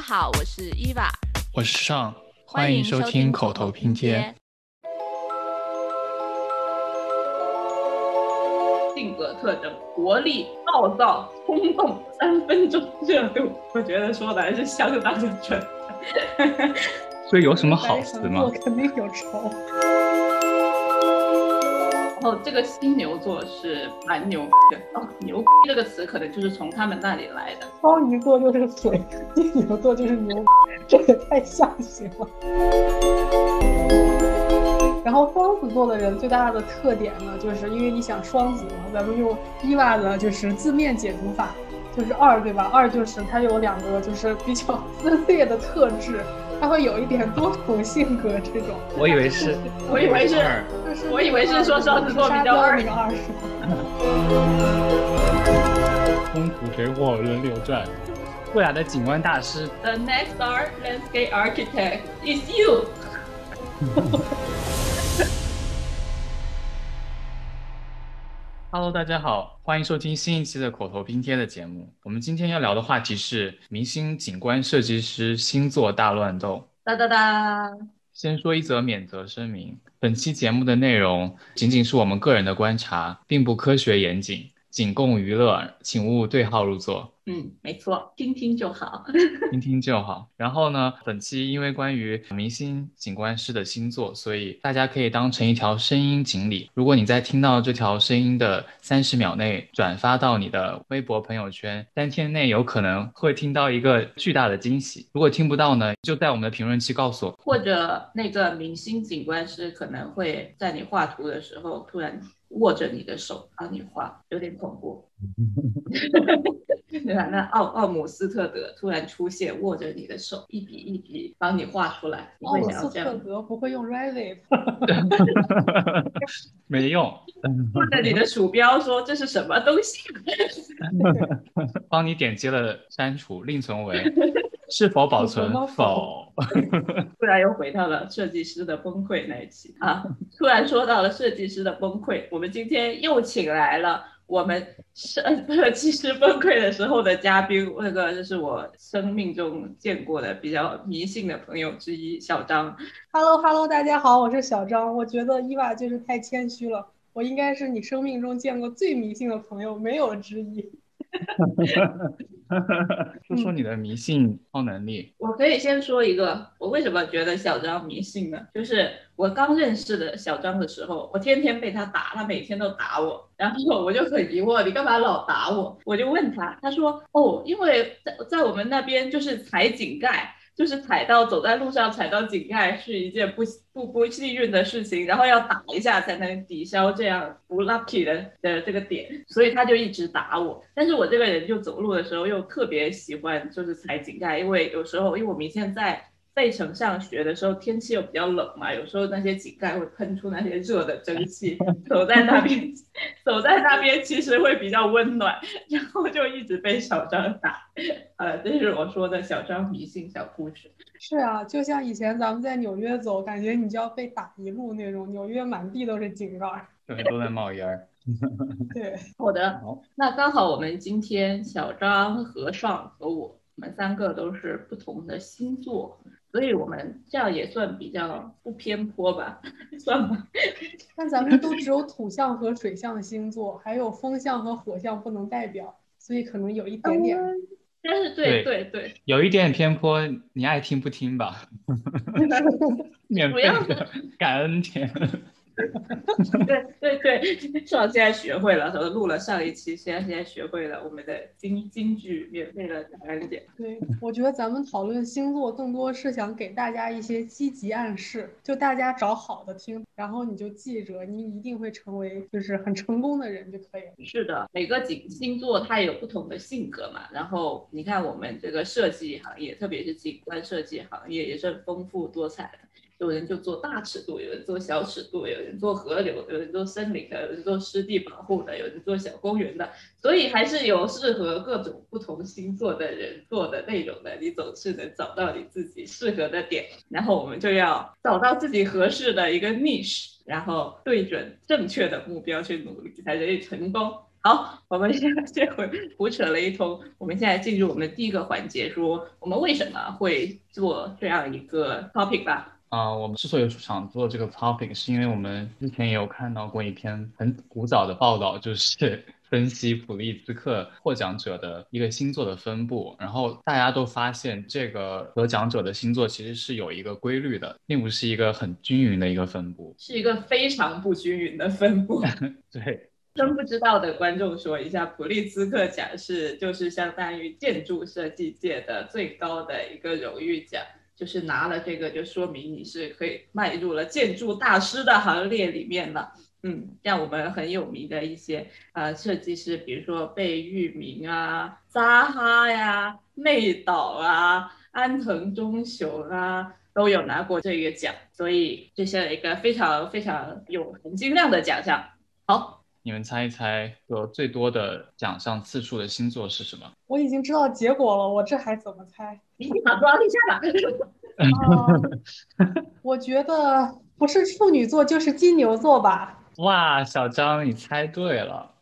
家好，我是 Eva，，我是尚，欢欢迎收听口口头拼接。。性格特征：活力、暴躁、冲动、三分钟热度。我觉得说的还是相当的准。所以有什么好词吗 我？肯定有仇。然后这个金牛座是蛮牛的哦，牛这个词可能就是从他们那里来的。双鱼座就是水，金牛座就是牛，这也太象形了。然后双子座的人最大的特点呢，就是因为你想双子嘛，咱们用伊娃的就是字面解读法，就是二对吧？二就是它有两个就是比较 撕裂的特质，它会有一点多重性格这种。我以为是，我以为是就是我以为是说双子座比较二那个二是吧？风土水火轮流转，未来的景观大师 The next art landscape architect is you。Hello，大家好，欢迎收听新一期的口头拼贴的节目。我们今天要聊的话题是明星景观设计师星座大乱斗。哒哒哒，先说一则免责声明：本期节目的内容仅仅是我们个人的观察，并不科学严谨，仅供娱乐，请勿对号入座。嗯，没错，听听就好。听听就好。然后呢，本期因为关于明星景观师的星座，所以大家可以当成一条声音锦鲤。如果你在听到这条声音的三十秒内转发到你的微博朋友圈，三天内有可能会听到一个巨大的惊喜。如果听不到呢，就在我们的评论区告诉我。或者那个明星景观师可能会在你画图的时候突然握着你的手帮你画，有点恐怖。对吧？那奥奥姆斯特德突然出现，握着你的手，一笔一笔帮你画出来，奥姆斯？特德不会用 Revit，没用，握着你的鼠标说这是什么东西？帮你点击了删除，另存为是否保存否？突然又回到了设计师的崩溃那一期啊！突然说到了设计师的崩溃，我们今天又请来了我们设 设计师崩溃的时候的嘉宾，那个就是我生命中见过的比较迷信的朋友之一小张。Hello Hello，大家好，我是小张。我觉得伊娃就是太谦虚了，我应该是你生命中见过最迷信的朋友，没有之一。说说你的迷信超能力。我可以先说一个，我为什么觉得小张迷信呢？就是我刚认识的小张的时候，我天天被他打，他每天都打我，然后我就很疑惑，你干嘛老打我？我就问他，他说哦，因为在在我们那边就是踩井盖。就是踩到走在路上踩到井盖是一件不不不幸运的事情，然后要打一下才能抵消这样不 lucky 的的这个点，所以他就一直打我。但是我这个人就走路的时候又特别喜欢就是踩井盖，因为有时候因为我们现在在费城上学的时候天气又比较冷嘛，有时候那些井盖会喷出那些热的蒸汽，走在那边 走在那边其实会比较温暖，然后就一直被小张打。呃，这是我说的小张迷信小故事。是啊，就像以前咱们在纽约走，感觉你就要被打一路那种，纽约满地都是井盖。对，都在冒烟儿。对，好的好，那刚好我们今天小张、和尚和我，我们三个都是不同的星座，所以我们这样也算比较不偏颇吧，算吧。但咱们都只有土象和水象星座，还有风象和火象不能代表，所以可能有一点点。但是对对对，有一点偏颇，你爱听不听吧？免费的感恩帖。对对对，上现在学会了，录了上一期，现在现在学会了我们的京京剧免费的感恩节。对，我觉得咱们讨论星座更多是想给大家一些积极暗示，就大家找好的听，然后你就记着，你一定会成为就是很成功的人就可以了。是的，每个景星座它也有不同的性格嘛。然后你看我们这个设计行业，特别是景观设计行业，也是很丰富多彩的。有人就做大尺度，有人做小尺度，有人做河流，有人做森林的，有人做湿地保护的，有人做小公园的，所以还是有适合各种不同星座的人做的内容的。你总是能找到你自己适合的点，然后我们就要找到自己合适的一个 niche，然后对准正确的目标去努力，才可以成功。好，我们现在这回胡扯了一通，我们现在进入我们第一个环节，说我们为什么会做这样一个 topic 吧。啊，我们之所以想做这个 topic，是因为我们之前也有看到过一篇很古早的报道，就是 分析普利兹克获奖者的一个星座的分布，然后大家都发现这个得奖者的星座其实是有一个规律的，并不是一个很均匀的一个分布，是一个非常不均匀的分布。对，真不知道的观众说一下，普利兹克奖是就是相当于建筑设计界的最高的一个荣誉奖。就是拿了这个，就说明你是可以迈入了建筑大师的行列里面了。嗯，像我们很有名的一些呃设计师，比如说贝聿铭啊、扎哈呀、内岛啊、安藤忠雄啊，都有拿过这个奖，所以这是一个非常非常有含金量的奖项。好，你们猜一猜，得最多的奖项次数的星座是什么？我已经知道结果了，我这还怎么猜？你马装一下吧。我觉得不是处女座就是金牛座吧。哇，小张，你猜对了，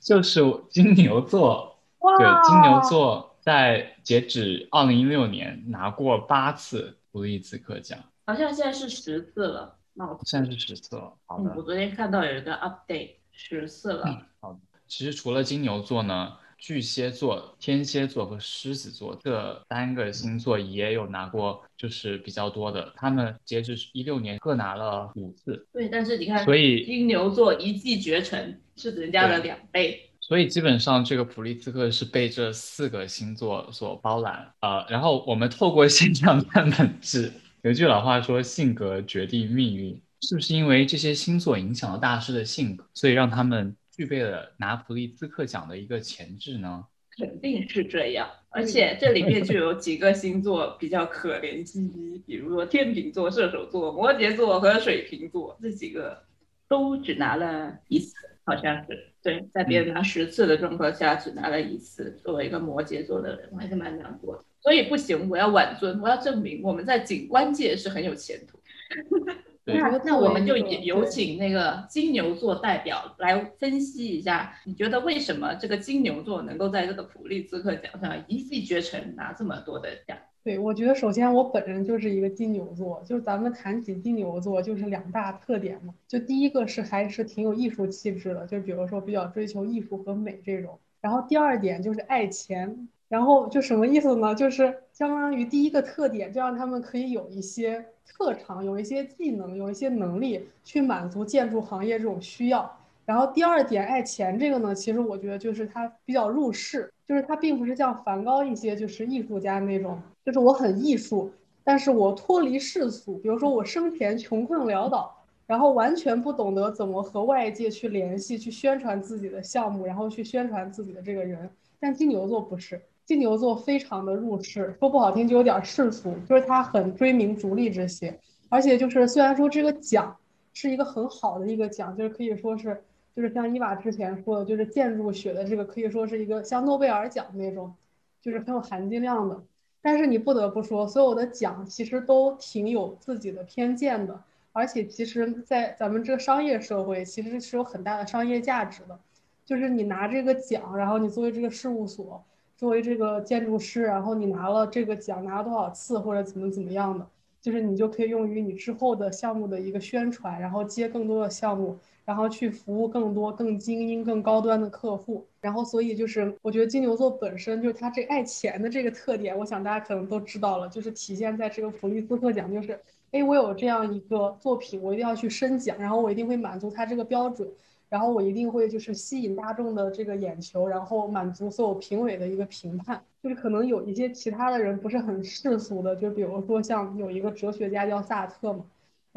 就是金牛座。对，金牛座在截止二零一六年拿过八次普利兹克奖，好像现在是十次了。那我现在是十次了。好的，我昨天看到有一个 update，十次了。好的，其实除了金牛座呢。巨蟹座、天蝎座和狮子座这三个星座也有拿过，就是比较多的。他们截止一六年各拿了五次。对，但是你看，所以金牛座一骑绝尘是人家的两倍。所以基本上这个普利兹克是被这四个星座所包揽。呃，然后我们透过现象看本质。有句老话说，性格决定命运，是不是因为这些星座影响了大师的性格，所以让他们？具备了拿普利兹克奖的一个潜质呢？肯定是这样，而且这里面就有几个星座比较可怜兮兮，比如说天秤座、射手座、摩羯座和水瓶座这几个都只拿了一次，好像是对，在别人拿十次的状况下只拿了一次。作为一个摩羯座的人，我还是蛮难过的。所以不行，我要挽尊，我要证明我们在景观界是很有前途。那那我们就有请那个金牛座代表来分析一下，你觉得为什么这个金牛座能够在这个普利兹克奖上一骑绝尘，拿这么多的奖？对，我觉得首先我本人就是一个金牛座，就是咱们谈起金牛座，就是两大特点嘛。就第一个是还是挺有艺术气质的，就比如说比较追求艺术和美这种。然后第二点就是爱钱，然后就什么意思呢？就是相当于第一个特点，就让他们可以有一些。特长有一些技能，有一些能力去满足建筑行业这种需要。然后第二点，爱钱这个呢，其实我觉得就是他比较入世，就是他并不是像梵高一些就是艺术家那种，就是我很艺术，但是我脱离世俗。比如说我生前穷困潦倒，然后完全不懂得怎么和外界去联系，去宣传自己的项目，然后去宣传自己的这个人。但金牛座不是。金牛座非常的入世，说不好听就有点世俗，就是他很追名逐利这些，而且就是虽然说这个奖是一个很好的一个奖，就是可以说是，就是像伊娃之前说的，就是建筑学的这个可以说是一个像诺贝尔奖那种，就是很有含金量的。但是你不得不说，所有的奖其实都挺有自己的偏见的，而且其实，在咱们这个商业社会，其实是有很大的商业价值的，就是你拿这个奖，然后你作为这个事务所。作为这个建筑师，然后你拿了这个奖拿了多少次或者怎么怎么样的，就是你就可以用于你之后的项目的一个宣传，然后接更多的项目，然后去服务更多更精英、更高端的客户。然后所以就是我觉得金牛座本身就是他这爱钱的这个特点，我想大家可能都知道了，就是体现在这个普利兹克奖，就是哎我有这样一个作品，我一定要去申奖，然后我一定会满足他这个标准。然后我一定会就是吸引大众的这个眼球，然后满足所有评委的一个评判。就是可能有一些其他的人不是很世俗的，就比如说像有一个哲学家叫萨特嘛，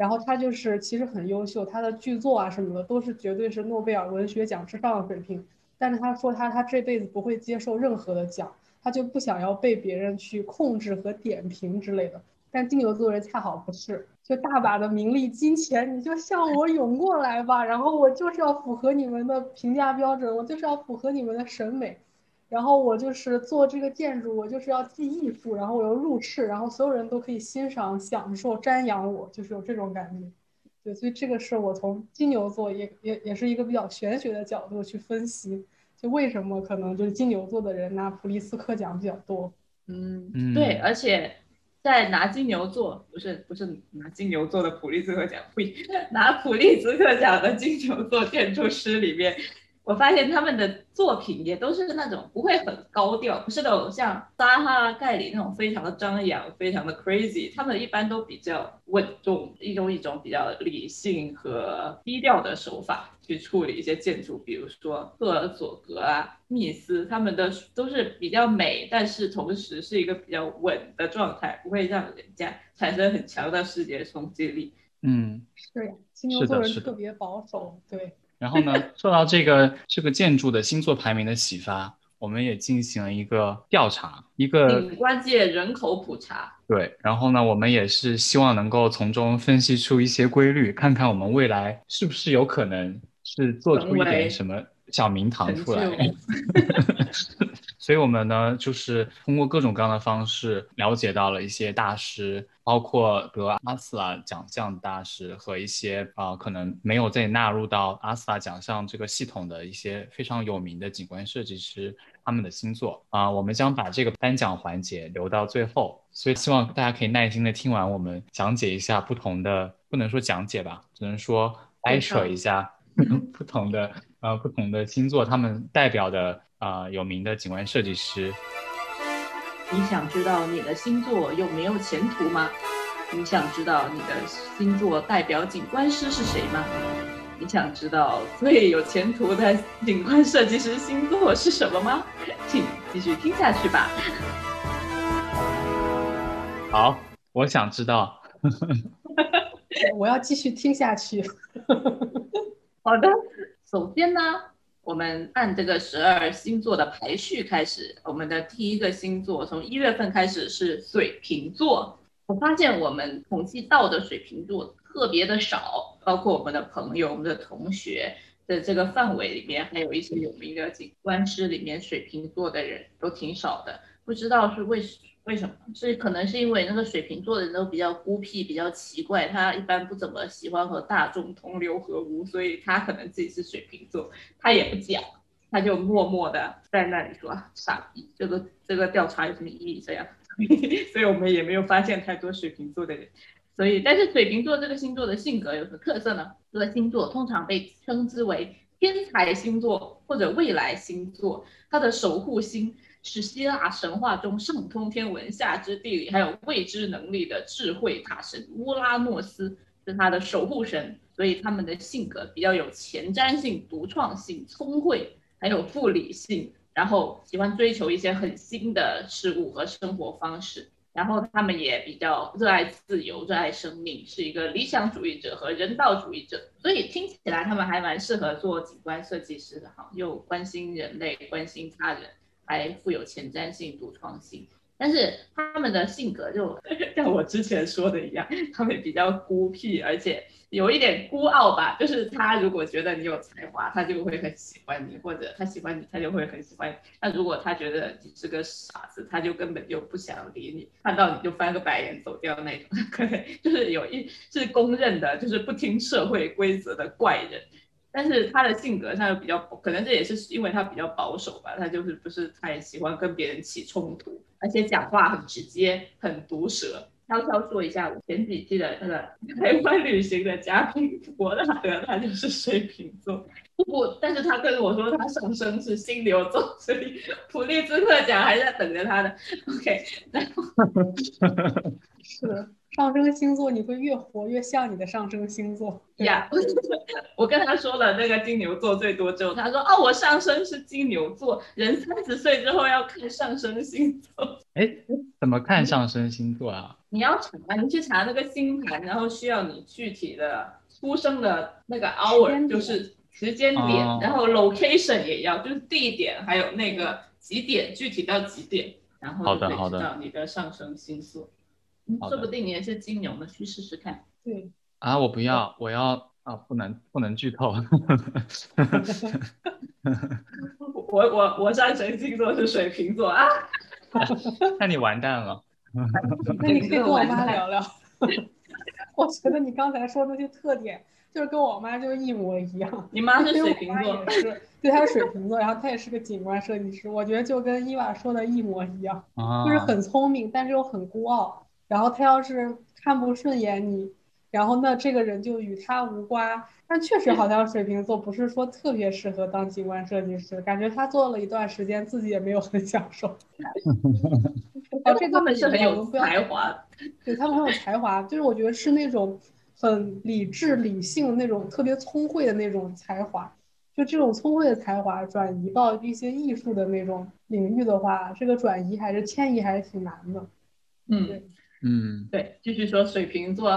然后他就是其实很优秀，他的剧作啊什么的都是绝对是诺贝尔文学奖之上的水平。但是他说他他这辈子不会接受任何的奖，他就不想要被别人去控制和点评之类的。但金牛座人恰好不是。就大把的名利金钱，你就向我涌过来吧，然后我就是要符合你们的评价标准，我就是要符合你们的审美，然后我就是做这个建筑，我就是要既艺术，然后我又入世，然后所有人都可以欣赏、享受、瞻仰我，就是有这种感觉。对，所以这个是我从金牛座也也也是一个比较玄学的角度去分析，就为什么可能就是金牛座的人拿普利斯克奖比较多。嗯，嗯对，而且在拿金牛座不是不是拿金牛座的普利兹克奖，不，拿普利兹克奖的金牛座建筑师里面，我发现他们的作品也都是那种不会很高调，不是那种像扎哈、盖里那种非常的张扬、非常的 crazy，他们一般都比较稳重，一种一种比较理性和低调的手法去处理一些建筑，比如说赫尔佐格啊、密斯，他们的都是比较美，但是同时是一个比较稳的状态，不会让人家产生很强的视觉冲击力。嗯，是呀，金牛座人特别保守，对，然后呢，受到这个这个建筑的星座排名的启发，我们也进行了一个调查，一个景观界人口普查，对，然后呢，我们也是希望能够从中分析出一些规律，看看我们未来是不是有可能是做出一点什么小名堂出来。就。所以我们呢，就是通过各种各样的方式了解到了一些大师，包括得阿斯拉奖项的大师和一些啊、呃可能没有再纳入到阿斯拉奖项这个系统的一些非常有名的景观设计师他们的星座啊、我们将把这个颁奖环节留到最后，所以希望大家可以耐心的听完我们讲解一下不同的，不能说讲解吧，只能说掰扯一下 不同的呃不同的星座他们代表的啊、有名的景观设计师。你想知道你的星座有没有前途吗？你想知道你的星座代表景观师是谁吗？你想知道最有前途的景观设计师星座是什么吗？请继续听下去吧。好，我想知道。我要继续听下去。好的，首先呢，我们按这个十二星座的排序开始。我们的第一个星座从一月份开始是水瓶座。我发现我们统计到的水瓶座特别的少，包括我们的朋友、我们的同学的这个范围里面，还有一些有名的景观师里面，水瓶座的人都挺少的。不知道是为什为什么？是可能是因为那个水瓶座的人都比较孤僻，比较奇怪，他一般不怎么喜欢和大众同流合污，所以他可能自己是水瓶座，他也不讲，他就默默的在那里说傻逼，这个这个调查有什么意义？这样，所以我们也没有发现太多水瓶座的人。所以，但是水瓶座这个星座的性格有什么特色呢？这个星座通常被称之为天才星座或者未来星座，它的守护星是希腊神话中上通天文、下知地理，还有未知能力的智慧大神乌拉诺斯，是他的守护神。所以他们的性格比较有前瞻性、独创性、聪慧，还有富理性，然后喜欢追求一些很新的事物和生活方式。然后他们也比较热爱自由、热爱生命，是一个理想主义者和人道主义者，所以听起来他们还蛮适合做景观设计师的哈，又关心人类、关心他人，还富有前瞻性、独创性。但是他们的性格就 像我之前说的一样，他们比较孤僻，而且有一点孤傲吧。就是他如果觉得你有才华，他就会很喜欢你；或者他喜欢你，他就会很喜欢你。那如果他觉得你是个傻子，他就根本就不想理你，看到你就翻个白眼走掉那种。可能就是有一是公认的，就是不听社会规则的怪人。但是他的性格上又比较，可能这也是因为他比较保守吧，他就是不是太喜欢跟别人起冲突，而且讲话很直接，很毒舌。悄悄说一下，我前几期的那个 台湾旅行的嘉宾伯纳德，他就是水瓶座。不，但是他跟我说他上升是金牛座，所以普利兹克奖还在等着他的。OK，然后是的，上升星座你会越活越像你的上升星座。对呀 我跟他说了那个金牛座最多之后，他说哦，我上升是金牛座，人三十岁之后要看上升星座。哎，怎么看上升星座啊？你要查，你去查那个星盘，然后需要你具体的出生的那个 hour，就是时间点，哦然后 location 也要，就是地点，还有那个几点，具体到几点，然后就可以好的好的知道你的上升星座。说不定你也是金牛呢，去试试看。对，啊，我不要，我要啊，不能不能剧透。我我我上升星座是水瓶座啊，那你完蛋了。那你可以跟我妈聊聊。我觉得你刚才说那些特点，就是跟我妈就一模一样。你妈是水瓶座对，她是水瓶座，然后她也是个景观设计师，我觉得就跟伊娃说的一模一样，啊，就是很聪明，但是又很孤傲。然后他要是看不顺眼你，然后那这个人就与他无关。但确实好像水瓶座不是说特别适合当景观设计师，感觉他做了一段时间，自己也没有很享受。哦，这他们是很有才华。对他们很有才华，就是我觉得是那种很理智、理性的那种特别聪慧的那种才华。就这种聪慧的才华转移到一些艺术的那种领域的话，这个转移还是迁移还是挺难的。嗯对，嗯。对，继续说水瓶座，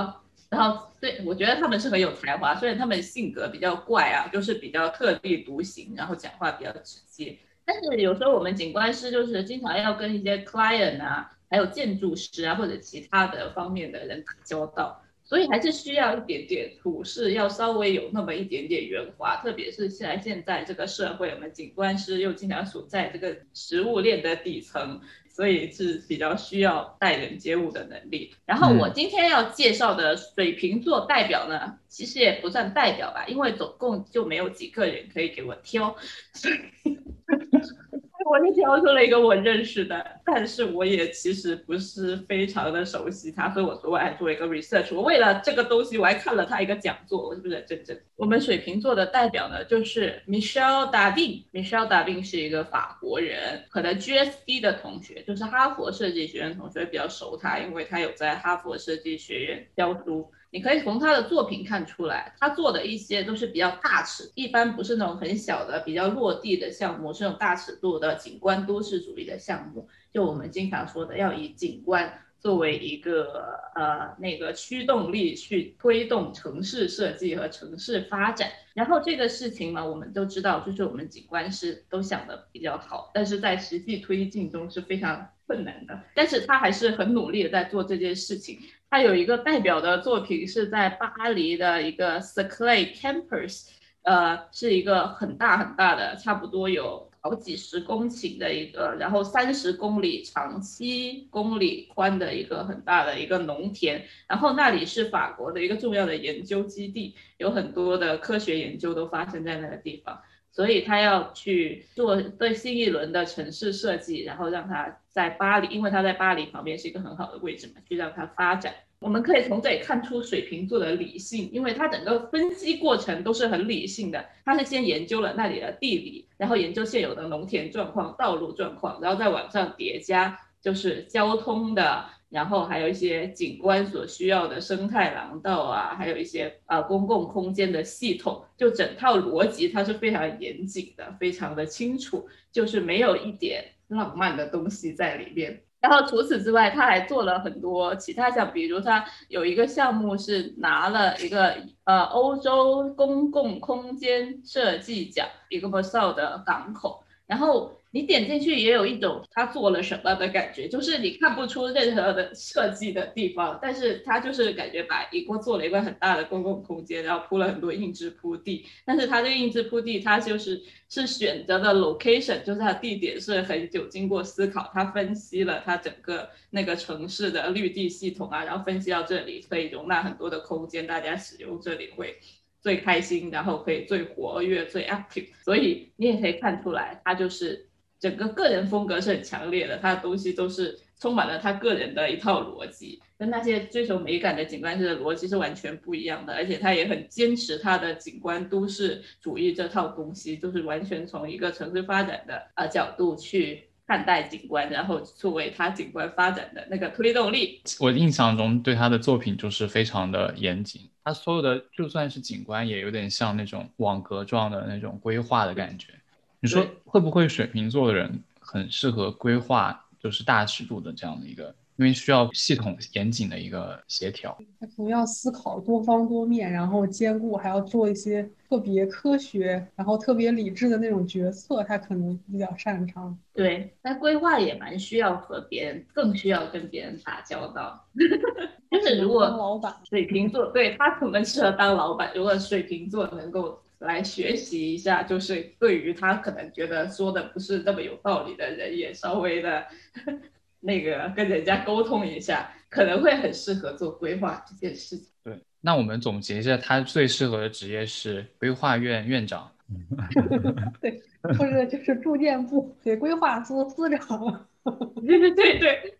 然后对我觉得他们是很有才华，虽然他们性格比较怪啊，就是比较特立独行，然后讲话比较直接，但是有时候我们景观师就是经常要跟一些 client 啊，还有建筑师啊或者其他的方面的人打交道。所以还是需要一点点处事，要稍微有那么一点点圆滑，特别是现在现在这个社会，我们景观师又经常处在这个食物链的底层，所以是比较需要待人接物的能力。然后我今天要介绍的水瓶座代表呢，其实也不算代表吧，因为总共就没有几个人可以给我挑，我就挑出了一个我认识的，但是我也其实不是非常的熟悉他，所以我昨晚还做了一个 research。我为了这个东西，我还看了他一个讲座，我是不是很认真？我们水瓶座的代表呢，就是 Michelle Dardin。Michelle Dardin 是一个法国人，可能 GSD 的同学，就是哈佛设计学院同学比较熟他，因为他有在哈佛设计学院教书。你可以从他的作品看出来，他做的一些都是比较大尺，一般不是那种很小的、比较落地的项目，是那种大尺度的景观都市主义的项目。就我们经常说的，要以景观作为一个呃那个驱动力去推动城市设计和城市发展。然后这个事情嘛，我们都知道，就是我们景观师都想的比较好，但是在实际推进中是非常困难的。但是他还是很努力的在做这件事情。他有一个代表的作品是在巴黎的一个 Saclay Campus，呃，是一个很大很大的，差不多有好几十公顷的一个，然后三十公里长、七公里宽的一个很大的一个农田，然后那里是法国的一个重要的研究基地，有很多的科学研究都发生在那个地方。所以他要去做对新一轮的城市设计，然后让他在巴黎，因为他在巴黎旁边是一个很好的位置嘛，去让他发展。我们可以从这里看出水瓶座的理性，因为他整个分析过程都是很理性的。他是先研究了那里的地理，然后研究现有的农田状况、道路状况，然后再往上叠加就是交通的。然后还有一些景观所需要的生态廊道啊，还有一些呃公共空间的系统，就整套逻辑它是非常严谨的，非常的清楚，就是没有一点浪漫的东西在里面。然后除此之外，他还做了很多其他项，比如他有一个项目是拿了一个呃欧洲公共空间设计奖，一个 b a s a 的港口，然后。你点进去也有一种他做了什么的感觉，就是你看不出任何的设计的地方，但是他就是感觉把一个做了一个很大的公共空间，然后铺了很多硬质铺地，但是他这个硬质铺地，他就是是选择的 location，就是他地点是很久经过思考，他分析了他整个那个城市的绿地系统啊，然后分析到这里可以容纳很多的空间，大家使用这里会。最开心，然后可以最活跃、最 active，所以你也可以看出来，他就是整个个人风格是很强烈的，他的东西都是充满了他个人的一套逻辑，跟那些追求美感的景观师的逻辑是完全不一样的，而且他也很坚持他的景观都市主义这套东西，就是完全从一个城市发展的呃角度去看待景观，然后作为他景观发展的那个推动力。我印象中对他的作品就是非常的严谨，他所有的就算是景观，也有点像那种网格状的那种规划的感觉。你说会不会水瓶座的人很适合规划，就是大尺度的这样的一个，因为需要系统严谨的一个协调。他可能要思考多方多面，然后兼顾，还要做一些特别科学，然后特别理智的那种决策，他可能比较擅长。对，但规划也蛮需要和别人，更需要跟别人打交道。就是如果老板水瓶座，对他可能适合当老板。如果水瓶座能够来学习一下，就是对于他可能觉得说的不是那么有道理的人，也稍微的那个跟人家沟通一下，可能会很适合做规划这件事情。对，那我们总结一下，他最适合的职业是规划院院长。对，或者就是住建部给规划司司长。对对对对。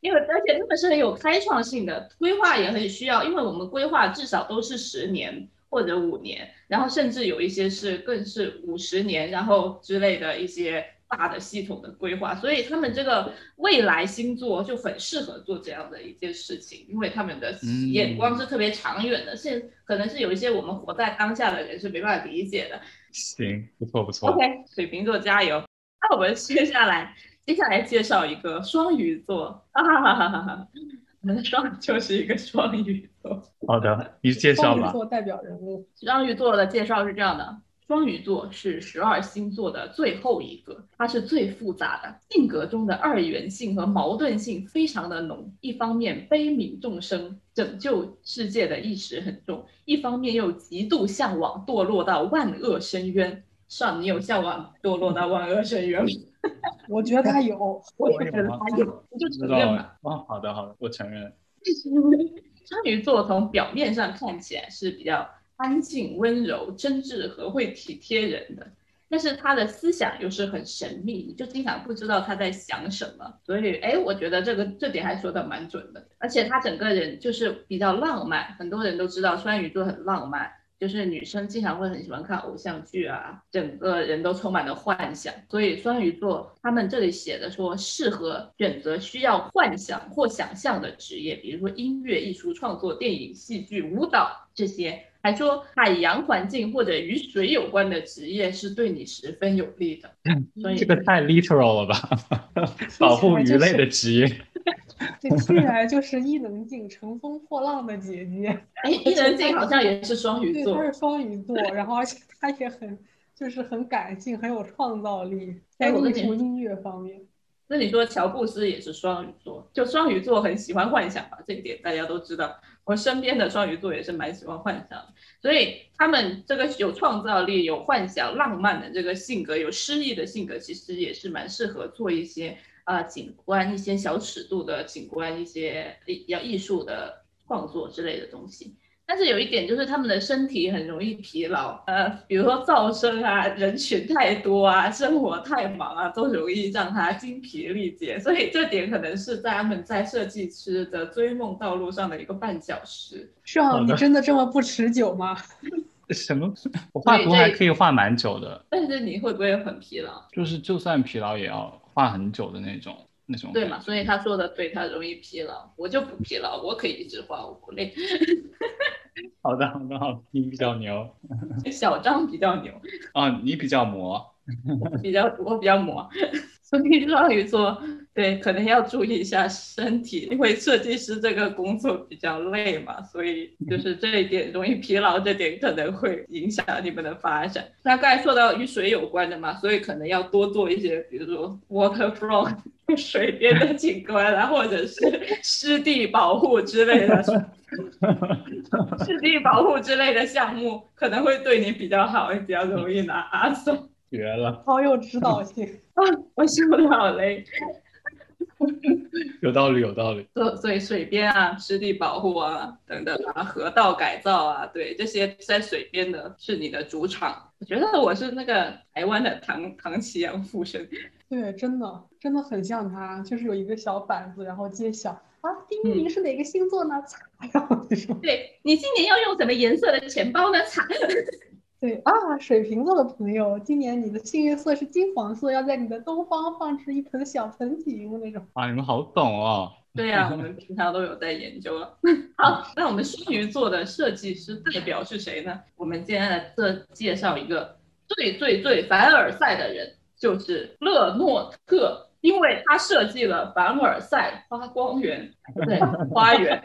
因为而且他们是很有开创性的，规划也很需要，因为我们规划至少都是十年或者五年，然后甚至有一些是更是五十年，然后之类的一些大的系统的规划，所以他们这个未来星座就很适合做这样的一件事情，因为他们的眼光是特别长远的，现可能是有一些我们活在当下的人是没办法理解的。行，不错不错。OK，水瓶座加油。那我们接下来。接下来介绍一个双鱼座，哈哈哈哈哈！我们的双就是一个双鱼座。好的，你介绍吧。双鱼座代表人物，双鱼座的介绍是这样的：双鱼座是十二星座的最后一个，它是最复杂的，性格中的二元性和矛盾性非常的浓。一方面悲悯众生、拯救世界的意识很重，一方面又极度向往堕落到万恶深渊。上，你有向往堕落到万恶深渊吗？我觉得他有，我也觉得他有，我就承认吧。哦，好的好的，我承认。双鱼座从表面上看起来是比较安静、温柔、真挚和会体贴人的，但是他的思想又是很神秘，你就经常不知道他在想什么。所以，哎，我觉得这个这点还说的蛮准的。而且他整个人就是比较浪漫，很多人都知道双鱼座很浪漫。就是女生经常会很喜欢看偶像剧啊，整个人都充满了幻想，所以双鱼座他们这里写的说适合选择需要幻想或想象的职业，比如说音乐、艺术创作、电影、戏剧、舞蹈这些，还说海洋环境或者与水有关的职业是对你十分有利的。所以这个太 literal 了吧？保护鱼类的职业。这听起来就是伊能静乘风破浪的姐姐。哎，伊能静好像也是双鱼座，她是双鱼座，然后而且她也很就是很感性，很有创造力，在艺术音乐方面。那你说乔布斯也是双鱼座，就双鱼座很喜欢幻想吧？这一点大家都知道。我身边的双鱼座也是蛮喜欢幻想，所以他们这个有创造力、有幻想、浪漫的这个性格，有诗意的性格，其实也是蛮适合做一些。啊，景观一些小尺度的景观，一些比较艺术的创作之类的东西。但是有一点就是他们的身体很容易疲劳，呃，比如说噪声啊、人群太多啊、生活太忙啊，都容易让他精疲力竭。所以这点可能是在他们在设计师的追梦道路上的一个绊脚石。是啊，你真的这么不持久吗？什么？我画图还可以画蛮久的。但是你会不会很疲劳？就是就算疲劳也要。画很久的那种，那种对嘛？所以他说的对，他容易疲劳，我就不疲劳，我可以一直画，我不累。好的，好的，好，你比较牛，小张比较牛啊，你比较磨，比较我比较磨。所以双鱼座对，可能要注意一下身体，因为设计师这个工作比较累嘛，所以就是这一点容易疲劳，这点可能会影响你们的发展。那刚才说到与水有关的嘛，所以可能要多做一些，比如说 waterfront 水边的景观啊，或者是 湿地保护之类的，湿地保护之类的项目可能会对你比较好，比较容易拿阿松。绝了，好有指导性啊！我受不了嘞。有道理，有道理。所所以水边啊，湿地保护啊，等等啊，河道改造啊，对这些在水边的是你的主场。我觉得我是那个台湾的唐唐奇阳附身。对，真的真的很像他，就是有一个小板子，然后揭晓啊，第一名是哪个星座呢？擦，然后就说，对你今年要用什么颜色的钱包呢？擦。对啊，水瓶座的朋友，今年你的幸运色是金黄色，要在你的东方放置一盆小盆景那种。啊，你们好懂哦。对呀，我们平常都有在研究了。好，那我们双鱼座的设计师代表是谁呢？我们今天来这介绍一个最最最凡尔赛的人，就是勒诺特。因为他设计了凡尔赛花光园，对花园，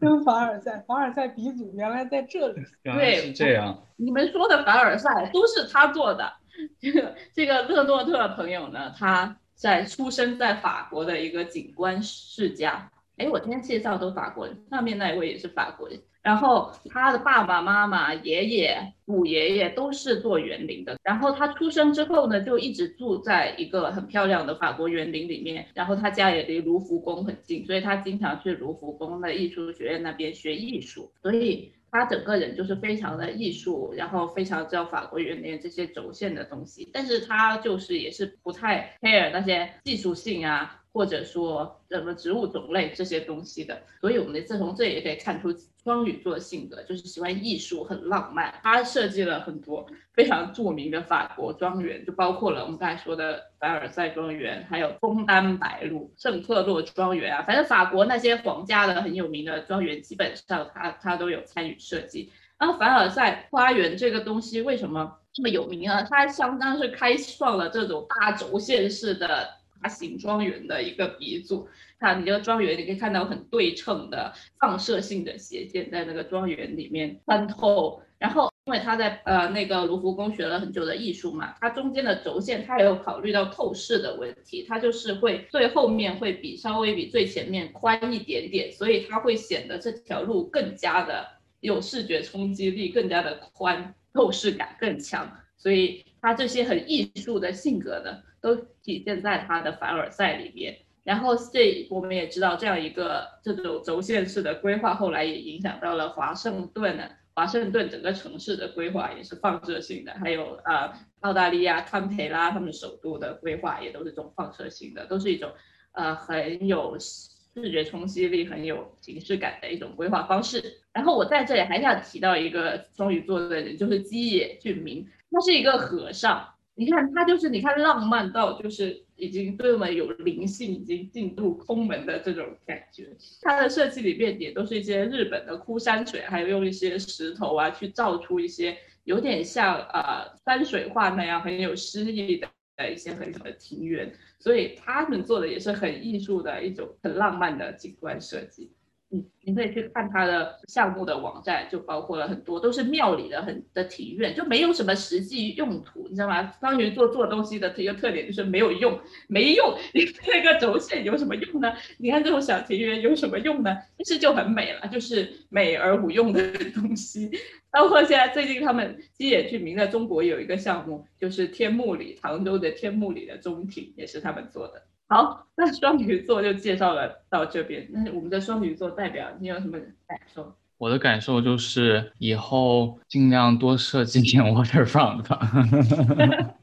跟凡尔赛，凡尔赛鼻祖原来在这里，对，是这样。你们说的凡尔赛都是他做的。这 个这个勒诺特朋友呢，他在出生在法国的一个景观世家。哎，我今天介绍都法国人，上面那一位也是法国人。然后他的爸爸妈妈、爷爷、五爷爷都是做园林的。然后他出生之后呢，就一直住在一个很漂亮的法国园林里面。然后他家也离卢浮宫很近，所以他经常去卢浮宫的艺术学院那边学艺术。所以。他整个人就是非常的艺术，然后非常知道法国园林这些轴线的东西，但是他就是也是不太 care 那些技术性啊。或者说什么植物种类这些东西的，所以我们这从这也可以看出双鱼座的性格，就是喜欢艺术，很浪漫。他设计了很多非常著名的法国庄园，就包括了我们刚才说的凡尔赛庄园，还有枫丹白露、圣克洛庄园啊，反正法国那些皇家的很有名的庄园，基本上他他都有参与设计。然后凡尔赛花园这个东西为什么这么有名啊？它相当是开创了这种大轴线式的。大型庄园的一个鼻祖，看你这个庄园，你可以看到很对称的放射性的斜线在那个庄园里面穿透。然后，因为他在呃那个卢浮宫学了很久的艺术嘛，它中间的轴线它也有考虑到透视的问题，它就是会最后面会比稍微比最前面宽一点点，所以它会显得这条路更加的有视觉冲击力，更加的宽，透视感更强。所以它这些很艺术的性格的。都体现在他的凡尔赛里面，然后这我们也知道，这样一个这种轴线式的规划，后来也影响到了华盛顿呢。华盛顿整个城市的规划也是放射性的，还有呃澳大利亚堪培拉他们首都的规划也都是这种放射性的，都是一种呃很有视觉冲击力、很有形式感的一种规划方式。然后我在这里还想提到一个双鱼座的人，就是基野俊明，他是一个和尚。你看他就是你看浪漫到就是已经这么有灵性，已经进入空门的这种感觉。他的设计里面也都是一些日本的枯山水，还有用一些石头啊去造出一些有点像呃山水画那样很有诗意的的一些很小的庭园。所以他们做的也是很艺术的一种很浪漫的景观设计。你你可以去看他的项目的网站，就包括了很多都是庙里的很的庭院，就没有什么实际用途，你知道吗？双鱼座做东西的一个特点就是没有用，没用。你那个轴线有什么用呢？你看这种小庭院有什么用呢？其实就很美了，就是美而无用的东西。包括现在最近他们基野俊明在中国有一个项目，就是天目里杭州的天目里的中庭，也是他们做的。好，那双鱼座就介绍了到这边。那我们的双鱼座代表，你有什么感受？我的感受就是以后尽量多设计点 waterfront 吧。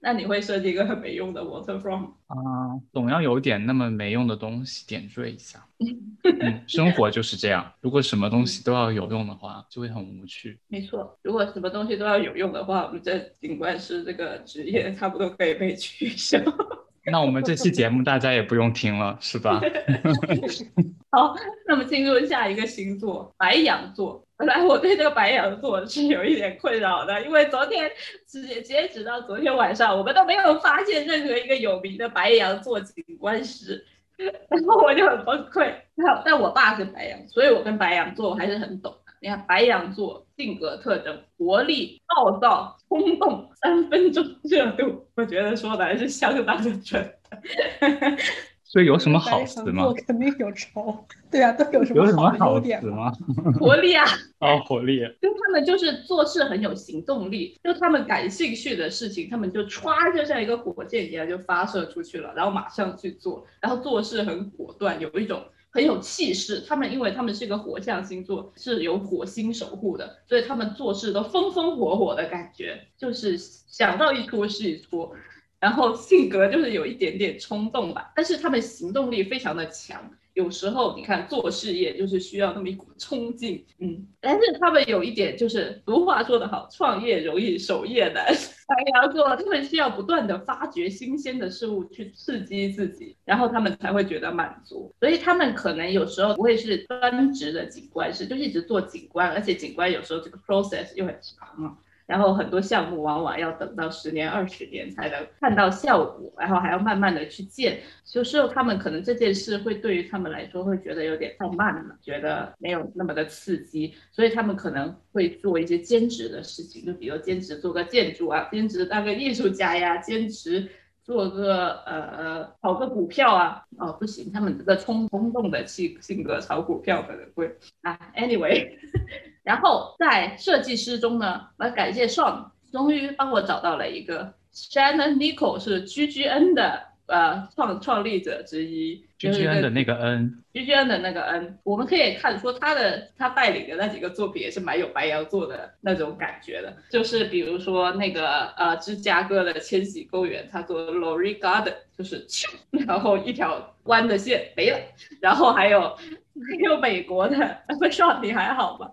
那你会设计一个很没用的 waterfront 啊？总要有点那么没用的东西点缀一下。嗯，生活就是这样。如果什么东西都要有用的话，就会很无趣。没错，如果什么东西都要有用的话，我们这景观师这个职业差不多可以被取消。那我们这期节目大家也不用听了，是吧？好，那么进入下一个星座，白羊座。本来我对这个白羊座是有一点困扰的，因为昨天截截止到昨天晚上，我们都没有发现任何一个有名的白羊座景观师，然后我就很崩溃。但我爸是白羊，所以我跟白羊座我还是很懂。你看白羊座性格特征：活力、暴躁、冲动、三分钟热度。我觉得说的还是相当的准。所以有什么好词吗？肯定有仇。对啊，都有什么有什么好词吗？活力啊！哦，活力。就他们就是做事很有行动力，就他们感兴趣的事情，他们就歘就像一个火箭一样就发射出去了，然后马上去做，然后做事很果断，有一种。很有气势，他们因为他们是一个火象星座，是有火星守护的，所以他们做事都风风火火的感觉，就是想到一出是一出，然后性格就是有一点点冲动吧，但是他们行动力非常的强。有时候你看做事业就是需要那么一股冲劲，嗯，但是他们有一点就是俗话说得好，创业容易守业难。白羊座他们需要不断的发掘新鲜的事物去刺激自己，然后他们才会觉得满足。所以他们可能有时候不会是专职的景观师，就一直做景观，而且景观有时候这个 process 又很长啊。然后很多项目往往要等到十年、二十年才能看到效果，然后还要慢慢的去建。有时候他们可能这件事会对于他们来说会觉得有点太慢了，觉得没有那么的刺激，所以他们可能会做一些兼职的事情，就比如兼职做个建筑啊，兼职当个艺术家呀，兼职。做个呃炒个股票啊，哦不行，他们这个冲冲动的性性格炒股票可能会啊，anyway，然后在设计师中呢，我要感谢 Sean，终于帮我找到了一个 Shannon Nicole 是 GGN 的呃创创立者之一。G G N 的那个 N，G G N 的那个 N，我们可以看出他的他带领的那几个作品也是蛮有白羊座的那种感觉的，就是比如说那个呃芝加哥的千禧公园，他做 Lori Garden，就是然后一条弯的线没了，然后还有 还有美国的，不少你还好吧？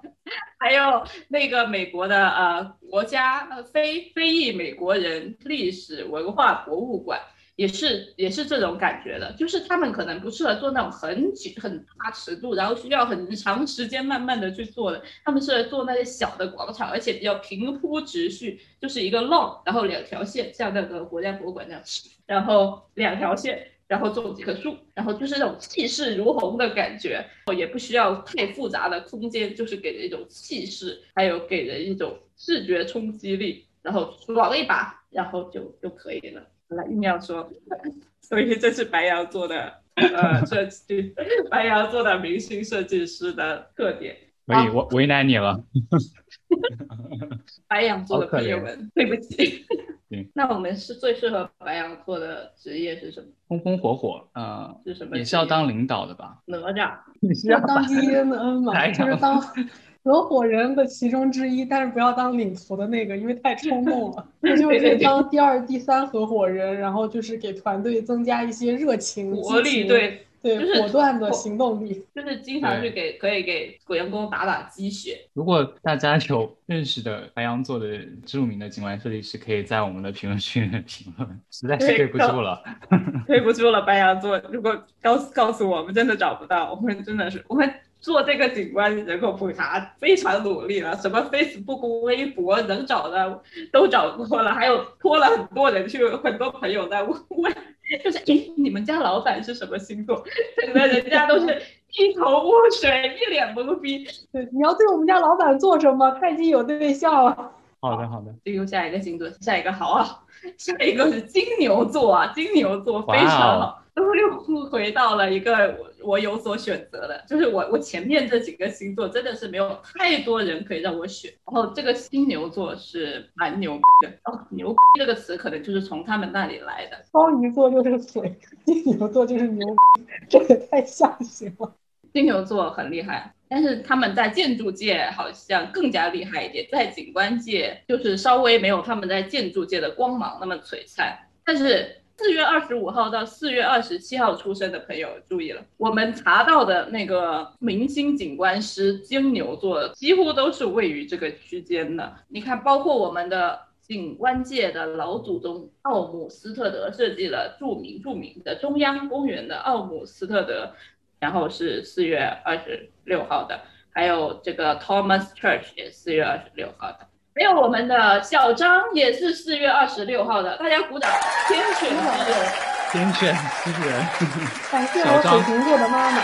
还有那个美国的呃国家非非裔美国人历史文化博物馆。也是也是这种感觉的，就是他们可能不适合做那种很紧很大尺度，然后需要很长时间慢慢的去做的，他们适合做那些小的广场，而且比较平铺直叙，就是一个 long，然后两条线，像那个国家博物馆那样，然后两条线，然后种几棵树，然后就是那种气势如虹的感觉，也不需要太复杂的空间，就是给人一种气势，还有给人一种视觉冲击力，然后爽一把，然后就就可以了。来硬要说，所以这是白羊座的呃设计，白羊座的明星设计师的特点。可以，我为难你了。白羊座的朋友们，对不起。那我们是最适合白羊座的职业是什么？风风火火，呃，是什么？也是要当领导的吧？哪吒，你是要当 E N N 吗？就是当。合伙人的其中之一，但是不要当领头的那个，因为太冲动了。那就可以当第二、第三合伙人，然后就是给团队增加一些热情、活力，对对，就是果断的行动力，就是经常去给可以给员工打打鸡血。如果大家有认识的白羊座的著名的景观设计师，可以在我们的评论区评论，实在是对不住了，对不住了，白羊座。如果告诉告诉我们真的找不到，我们真的是我们。做这个景观人口普查非常努力了，什么 Facebook、微博能找的都找过了，还有托了很多人去，很多朋友在问问，就是诶，你们家老板是什么星座？整个人家都是一头雾水，一脸懵逼。对，你要对我们家老板做什么？他已经有对象了。好的，好的。进入下一个星座，下一个好啊，下一个是金牛座啊，金牛座非常好。都又回到了一个我我有所选择的，就是我我前面这几个星座真的是没有太多人可以让我选，然后这个金牛座是蛮牛的哦，牛这个词可能就是从他们那里来的。双鱼座就是水，金牛座就是牛，这也太下行了。金牛座很厉害，但是他们在建筑界好像更加厉害一点，在景观界就是稍微没有他们在建筑界的光芒那么璀璨，但是。四月二十五号到四月二十七号出生的朋友注意了，我们查到的那个明星景观师金牛座几乎都是位于这个区间的。你看，包括我们的景观界的老祖宗奥姆斯特德设计了著名著名的中央公园的奥姆斯特德，然后是四月二十六号的，还有这个 Thomas Church 也四月二十六号的。还有我们的小张也是四月二十六号的，大家鼓掌！天选之人，天选之人，感谢我水瓶座的妈妈。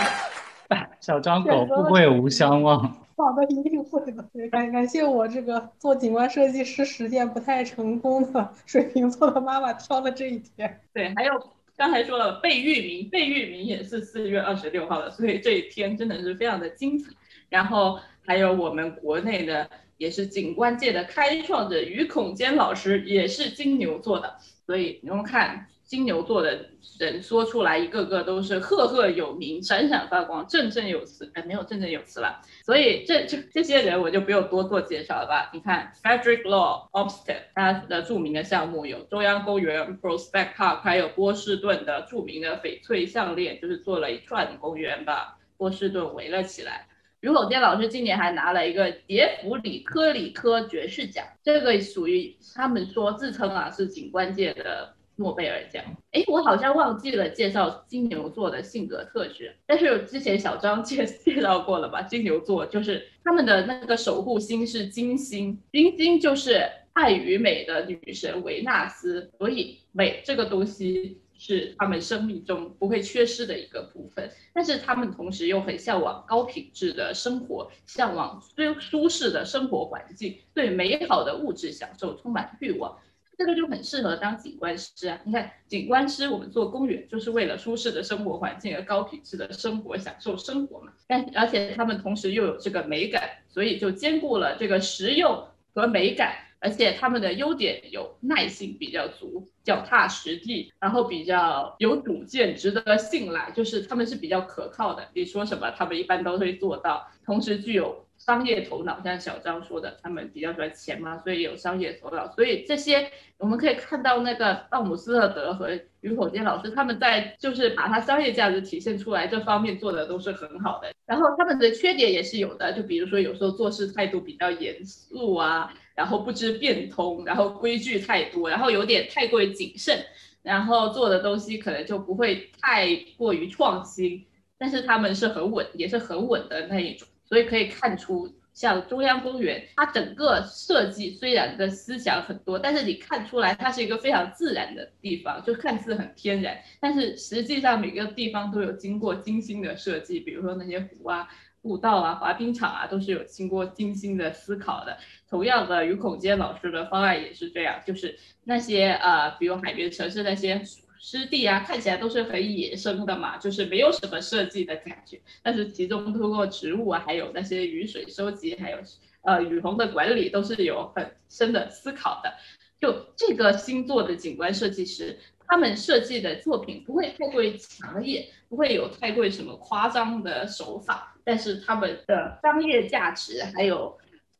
小张狗富贵无相忘。好的，一定会的。感感谢我这个做景观设计师实践不太成功的 水瓶座的妈妈挑了这一天。对，还有刚才说了贝聿铭，贝聿铭也是四月二十六号的，所以这一天真的是非常的精彩。然后还有我们国内的。也是景观界的开创者于孔坚老师也是金牛座的，所以你们看金牛座的人说出来一个个都是赫赫有名、闪闪发光、振振有词。哎，没有振振有词了，所以这这这些人我就不用多做介绍了吧？你看 Frederick Law Olmsted 他的著名的项目有中央公园 Prospect Park，还有波士顿的著名的翡翠项链，就是做了一串公园把波士顿围了起来。于口坚老师今年还拿了一个杰弗里科里科爵士奖，这个属于他们说自称啊是景观界的诺贝尔奖。哎，我好像忘记了介绍金牛座的性格特质，但是之前小张介 介绍过了吧？金牛座就是他们的那个守护星是金星，金星就是爱与美的女神维纳斯，所以美这个东西。是他们生命中不会缺失的一个部分，但是他们同时又很向往高品质的生活，向往舒舒适的生活环境，对美好的物质享受充满欲望。这个就很适合当景观师啊。你看，景观师我们做公园就是为了舒适的生活环境而高品质的生活，享受生活嘛。但而且他们同时又有这个美感，所以就兼顾了这个实用和美感。而且他们的优点有耐性比较足，脚踏实地，然后比较有主见，值得信赖，就是他们是比较可靠的。你说什么，他们一般都会做到。同时具有商业头脑，像小张说的，他们比较喜欢钱嘛，所以有商业头脑。所以这些我们可以看到，那个奥姆斯特德和于火坚老师他们在就是把他商业价值体现出来这方面做的都是很好的。然后他们的缺点也是有的，就比如说有时候做事态度比较严肃啊。然后不知变通，然后规矩太多，然后有点太过于谨慎，然后做的东西可能就不会太过于创新。但是他们是很稳，也是很稳的那一种，所以可以看出，像中央公园，它整个设计虽然的思想很多，但是你看出来它是一个非常自然的地方，就看似很天然，但是实际上每个地方都有经过精心的设计，比如说那些湖啊。步道啊，滑冰场啊，都是有经过精心的思考的。同样的，于孔坚老师的方案也是这样，就是那些呃，比如海边城市那些湿地啊，看起来都是很野生的嘛，就是没有什么设计的感觉。但是其中通过植物啊，还有那些雨水收集，还有呃雨虹的管理，都是有很深的思考的。就这个星座的景观设计师。他们设计的作品不会太过于强烈，不会有太过于什么夸张的手法，但是他们的商业价值还有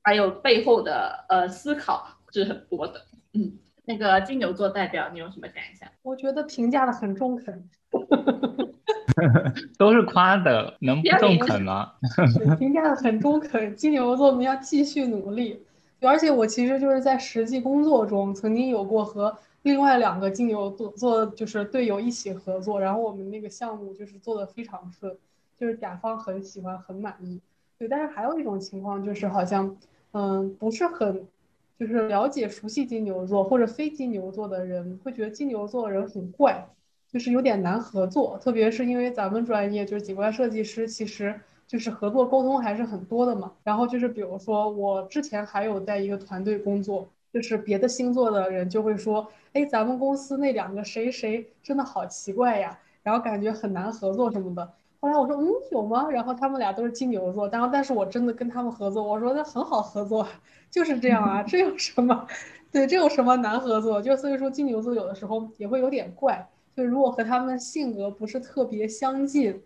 还有背后的呃思考是很多的。嗯，那个金牛座代表，你有什么感想？我觉得评价的很中肯，都是夸的，能不中肯吗？评价的很中肯，金牛座我们要继续努力。而且我其实就是在实际工作中曾经有过和。另外两个金牛座做就是队友一起合作，然后我们那个项目就是做的非常顺，就是甲方很喜欢很满意。对，但是还有一种情况就是好像，嗯，不是很，就是了解熟悉金牛座或者非金牛座的人会觉得金牛座的人很怪，就是有点难合作。特别是因为咱们专业就是景观设计师，其实就是合作沟通还是很多的嘛。然后就是比如说我之前还有在一个团队工作。就是别的星座的人就会说，哎，咱们公司那两个谁谁真的好奇怪呀，然后感觉很难合作什么的。后来我说，嗯，有吗？然后他们俩都是金牛座，然后但是我真的跟他们合作，我说那很好合作，就是这样啊，这有什么？对，这有什么难合作？就所以说金牛座有的时候也会有点怪，就如果和他们性格不是特别相近，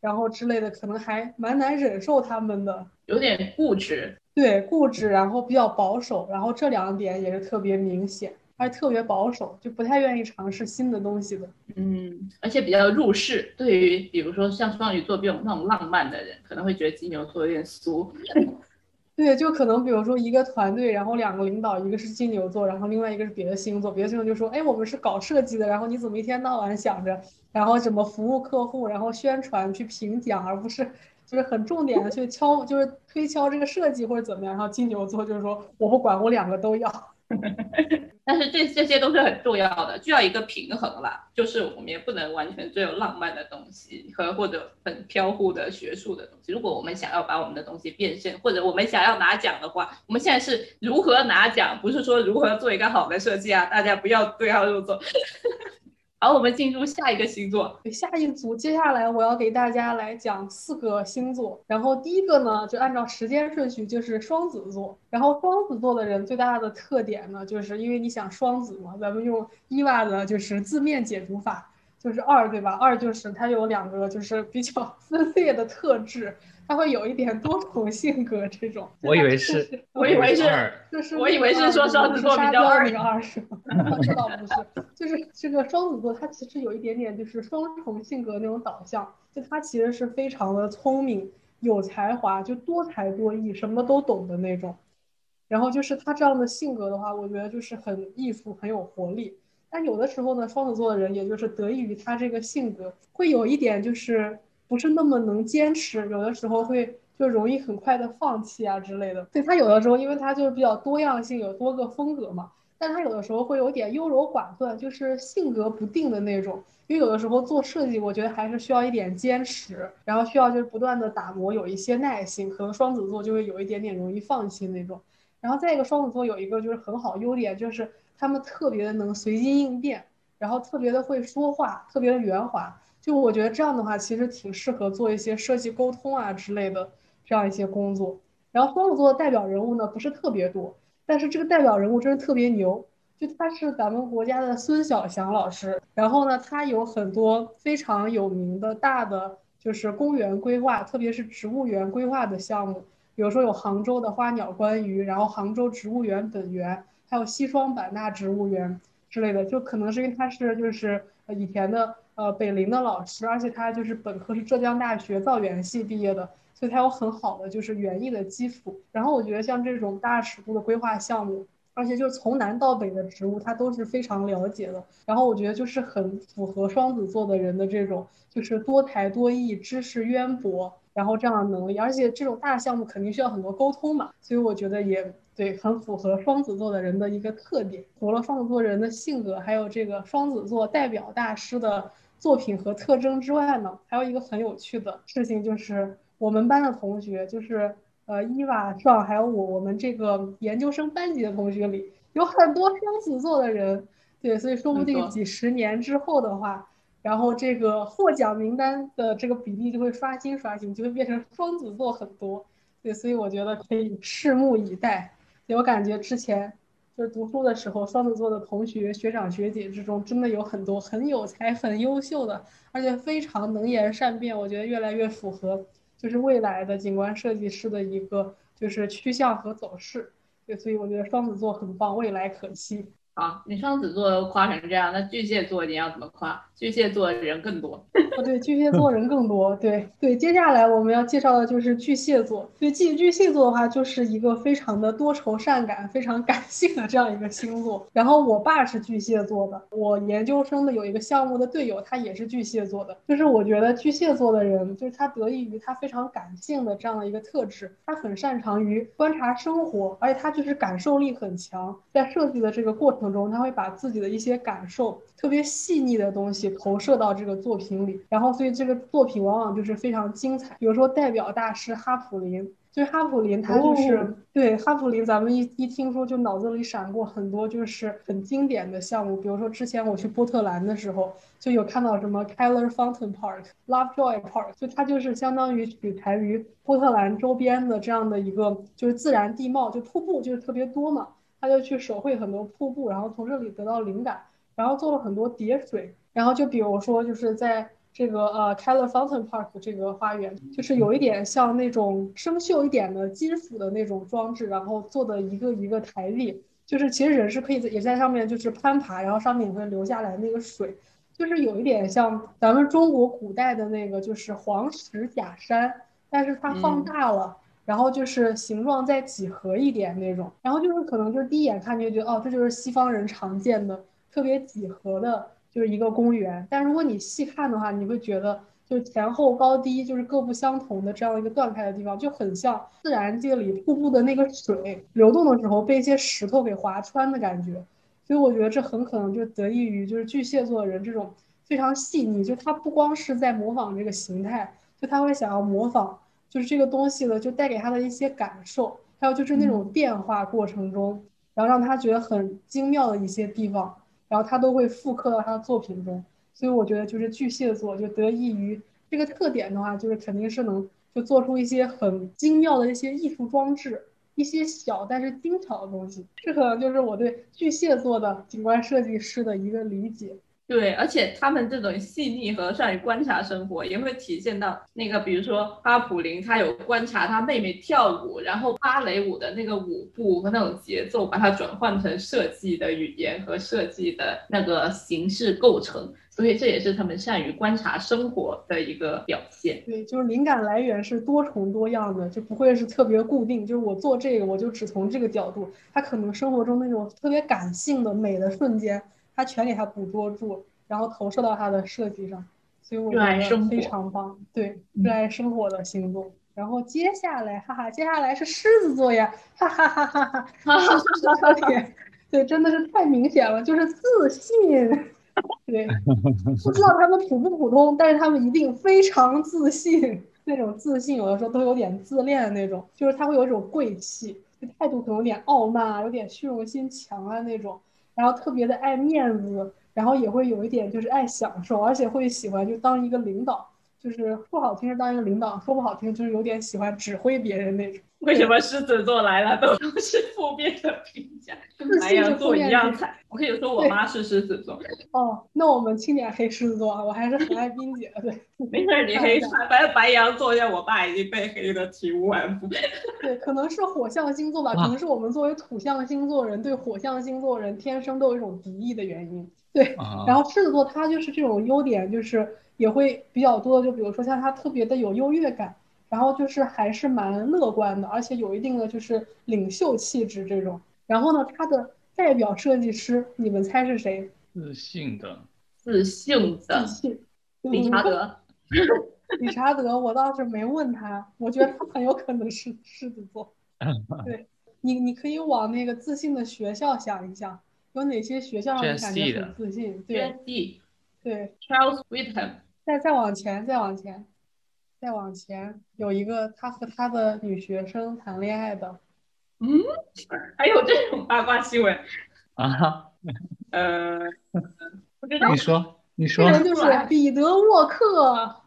然后之类的，可能还蛮难忍受他们的，有点固执。对，固执，然后比较保守，然后这两点也是特别明显，还特别保守，就不太愿意尝试新的东西的。嗯，而且比较入世。对于比如说像双鱼座这种那种浪漫的人，可能会觉得金牛座有点俗。对，就可能比如说一个团队，然后两个领导，一个是金牛座，然后另外一个是别的星座，别的星座就说，哎，我们是搞设计的，然后你怎么一天到晚想着，然后怎么服务客户，然后宣传去评奖，而不是。就是很重点的去敲，就是推敲这个设计或者怎么样，然后金牛座就是说我不管，我两个都要。但是这这些都是很重要的，就要一个平衡啦。就是我们也不能完全只有浪漫的东西和或者很飘忽的学术的东西。如果我们想要把我们的东西变现，或者我们想要拿奖的话，我们现在是如何拿奖，不是说如何做一个好的设计啊！大家不要对号入座。好，我们进入下一个星座。下一组，接下来我要给大家来讲四个星座。然后第一个呢，就按照时间顺序，就是双子座。然后双子座的人最大的特点呢，就是因为你想双子嘛，咱们用伊娃的就是字面解读法，就是二，对吧？二就是它有两个就是比较 分裂的特质。他会有一点多重性格，这种我以为是，我以为是，就是我以为是说双子座比较二那个二是吗？这倒不是，就是这个双子座，他其实有一点点就是双重性格那种导向，就他其实是非常的聪明、有才华，就多才多艺，什么都懂的那种。然后就是他这样的性格的话，我觉得就是很艺术、很有活力。但有的时候呢，双子座的人，也就是得益于他这个性格，会有一点就是。不是那么能坚持，有的时候会就容易很快的放弃啊之类的。对他有的时候，因为他就是比较多样性，有多个风格嘛，但他有的时候会有点优柔寡断，就是性格不定的那种。因为有的时候做设计，我觉得还是需要一点坚持，然后需要就是不断的打磨，有一些耐心。可能双子座就会有一点点容易放弃那种。然后再一个，双子座有一个就是很好优点，就是。他们特别的能随机应变，然后特别的会说话，特别的圆滑。就我觉得这样的话，其实挺适合做一些设计沟通啊之类的这样一些工作。然后双子座的代表人物呢，不是特别多，但是这个代表人物真的特别牛。就他是咱们国家的孙小祥老师，然后呢，他有很多非常有名的大的就是公园规划，特别是植物园规划的项目，比如说有杭州的花鸟观鱼，然后杭州植物园本园，还有西双版纳植物园之类的，就可能是因为他是就是以前的呃北林的老师，而且他就是本科是浙江大学造园系毕业的，所以他有很好的就是园艺的基础。然后我觉得像这种大尺度的规划项目。而且就是从南到北的植物，他都是非常了解的。然后我觉得就是很符合双子座的人的这种，就是多才多艺、知识渊博，然后这样的能力。而且这种大项目肯定需要很多沟通嘛，所以我觉得也对，很符合双子座的人的一个特点。除了双子座人的性格，还有这个双子座代表大师的作品和特征之外呢，还有一个很有趣的事情，就是我们班的同学就是。呃，伊娃上还有我，我们这个研究生班级的同学里有很多双子座的人，对，所以说不定几十年之后的话，然后这个获奖名单的这个比例就会刷新刷新，就会变成双子座很多，对，所以我觉得可以拭目以待。我感觉之前就是读书的时候，双子座的同学、学长、学姐之中，真的有很多很有才、很优秀的，而且非常能言善辩，我觉得越来越符合。就是未来的景观设计师的一个就是趋向和走势，对，所以我觉得双子座很棒，未来可期。好，你双子座都夸成这样，那巨蟹座你要怎么夸？巨蟹座人更多 哦，对，巨蟹座人更多，对对。接下来我们要介绍的就是巨蟹座，对，巨巨蟹座的话就是一个非常的多愁善感、非常感性的这样一个星座。然后我爸是巨蟹座的，我研究生的有一个项目的队友，他也是巨蟹座的。就是我觉得巨蟹座的人，就是他得益于他非常感性的这样的一个特质，他很擅长于观察生活，而且他就是感受力很强，在设计的这个过程。中，他会把自己的一些感受，特别细腻的东西投射到这个作品里，然后所以这个作品往往就是非常精彩。比如说代表大师哈普林，就是哈普林，他就是对哈普林，咱们一一听说就脑子里闪过很多就是很经典的项目。比如说之前我去波特兰的时候，就有看到什么 Keller Fountain Park、Lovejoy Park，就它就是相当于取材于波特兰周边的这样的一个就是自然地貌，就瀑布就是特别多嘛。他就去手绘很多瀑布，然后从这里得到灵感，然后做了很多叠水，然后就比如说就是在这个呃 Keller Fountain Park 这个花园，就是有一点像那种生锈一点的金属的那种装置，然后做的一个一个台历，就是其实人是可以在也在上面就是攀爬，然后上面也会流下来那个水，就是有一点像咱们中国古代的那个就是黄石假山，但是它放大了。然后就是形状再几何一点那种，然后就是可能就是第一眼看就觉得哦，这就是西方人常见的特别几何的，就是一个公园。但如果你细看的话，你会觉得就是前后高低就是各不相同的这样一个断开的地方，就很像自然界里瀑布的那个水流动的时候被一些石头给划穿的感觉。所以我觉得这很可能就得益于就是巨蟹座的人这种非常细腻，就他不光是在模仿这个形态，就他会想要模仿。就是这个东西呢，就带给他的一些感受，还有就是那种变化过程中，然后让他觉得很精妙的一些地方，然后他都会复刻到他的作品中。所以我觉得就是巨蟹座就得益于这个特点的话，就是肯定是能就做出一些很精妙的一些艺术装置，一些小但是精巧的东西。这可能就是我对巨蟹座的景观设计师的一个理解。对，而且他们这种细腻和善于观察生活，也会体现到那个，比如说阿普林，他有观察他妹妹跳舞，然后芭蕾舞的那个舞步和那种节奏，把它转换成设计的语言和设计的那个形式构成，所以这也是他们善于观察生活的一个表现。对，就是灵感来源是多重多样的，就不会是特别固定，就是我做这个我就只从这个角度，他可能生活中那种特别感性的美的瞬间。他全给他捕捉住，然后投射到他的设计上，所以我觉得非常棒。对，热爱生活的星座。然后接下来，哈哈，接下来是狮子座呀，哈哈哈哈哈哈，哈哈 哈对，真的是太明显了，就是自信。对，不知道他们普不普通，但是他们一定非常自信。那种自信，有的时候都有点自恋的那种，就是他会有一种贵气，态度可能有点傲慢啊，有点虚荣心强啊那种。然后特别的爱面子，然后也会有一点就是爱享受，而且会喜欢就当一个领导，就是说好听是当一个领导，说不好听就是有点喜欢指挥别人那种。为什么狮子座来了都是负面的评价，跟白羊座一样惨？我可以说我妈是狮子座。哦，那我们轻点黑狮子座啊，我还是很爱冰姐的。对，没事，你黑反正白羊座像我爸已经被黑的体无完肤。对，可能是火象星座吧，可能是我们作为土象星座人对火象星座人天生都有一种敌意的原因。对，然后狮子座他就是这种优点，就是也会比较多，就比如说像他特别的有优越感。然后就是还是蛮乐观的，而且有一定的就是领袖气质这种。然后呢，他的代表设计师，你们猜是谁？自信的，自信的，自信。理查德，理查德，我倒是没问他，我觉得他很有可能是狮子座。对你，你可以往那个自信的学校想一想，有哪些学校让你感觉很自信？对对，Charles Whitman。再再往前，再往前。再往前有一个他和他的女学生谈恋爱的，嗯，还有这种八卦新闻啊？呃，你说，你说，这人就是彼得沃克啊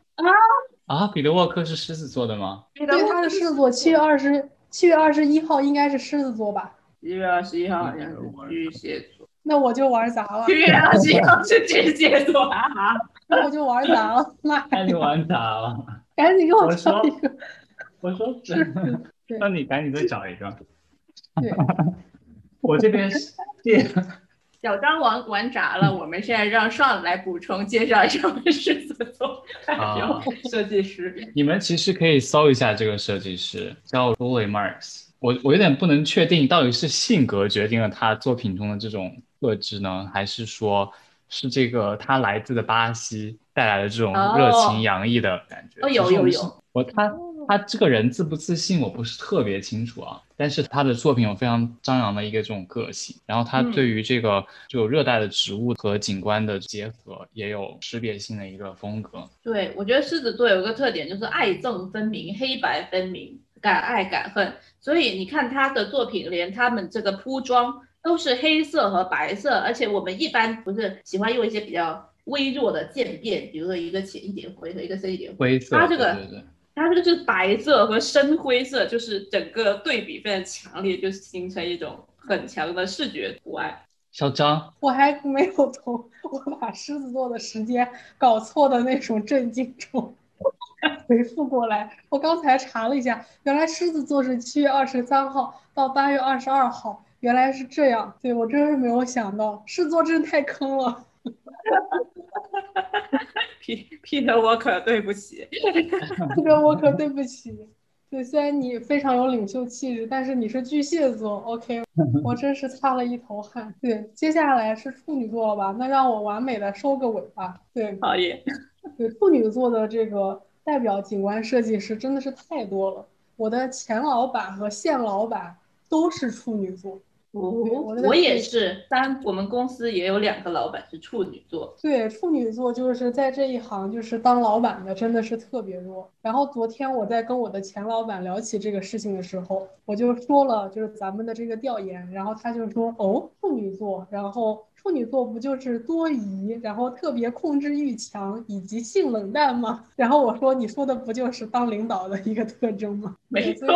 啊！彼得沃克是狮子座的吗？对，他是狮子座，七月二十七月二十一号应该是狮子座吧？七月二十一号好像是巨蟹座，那我就玩砸了。七月二十一号是巨蟹座啊，那我就玩砸了，那你玩砸了。赶紧给我找一个，我说是，那你赶紧再找一个。对，我这边是 小张玩玩砸了，我们现在让上来补充介绍一下我们狮子座设计师。你们其实可以搜一下这个设计师，叫 Julie Marks。我我有点不能确定，到底是性格决定了他作品中的这种特质呢，还是说是这个他来自的巴西？带来的这种热情洋溢的感觉，哦，有有有，我他他这个人自不自信，我不是特别清楚啊。但是他的作品有非常张扬的一个这种个性，然后他对于这个就热带的植物和景观的结合，也有识别性的一个风格。对，我觉得狮子座有一个特点，就是爱憎分明，黑白分明，敢爱敢恨。所以你看他的作品，连他们这个铺装都是黑色和白色，而且我们一般不是喜欢用一些比较。微弱的渐变，比如说一个浅一点灰和一个深一点灰色，它这个它这个是白色和深灰色，就是整个对比非常强烈，就形成一种很强的视觉图案。小张，我还没有从 我把狮子座的时间搞错的那种震惊中 回复过来。我刚才查了一下，原来狮子座是七月二十三号到八月二十二号，原来是这样。对我真是没有想到，狮子座真是太坑了。皮皮特我可，对不起，皮特我可，对不起。对，虽然你非常有领袖气质，但是你是巨蟹座，OK，我真是擦了一头汗。对，接下来是处女座了吧？那让我完美的收个尾吧。对，可以。对，处女座的这个代表景观设计师真的是太多了。我的前老板和现老板都是处女座。我我也是，三我们公司也有两个老板是处女座。对，处女座就是在这一行就是当老板的真的是特别弱。然后昨天我在跟我的前老板聊起这个事情的时候，我就说了就是咱们的这个调研，然后他就说哦处女座，然后处女座不就是多疑，然后特别控制欲强以及性冷淡吗？然后我说你说的不就是当领导的一个特征吗？没错。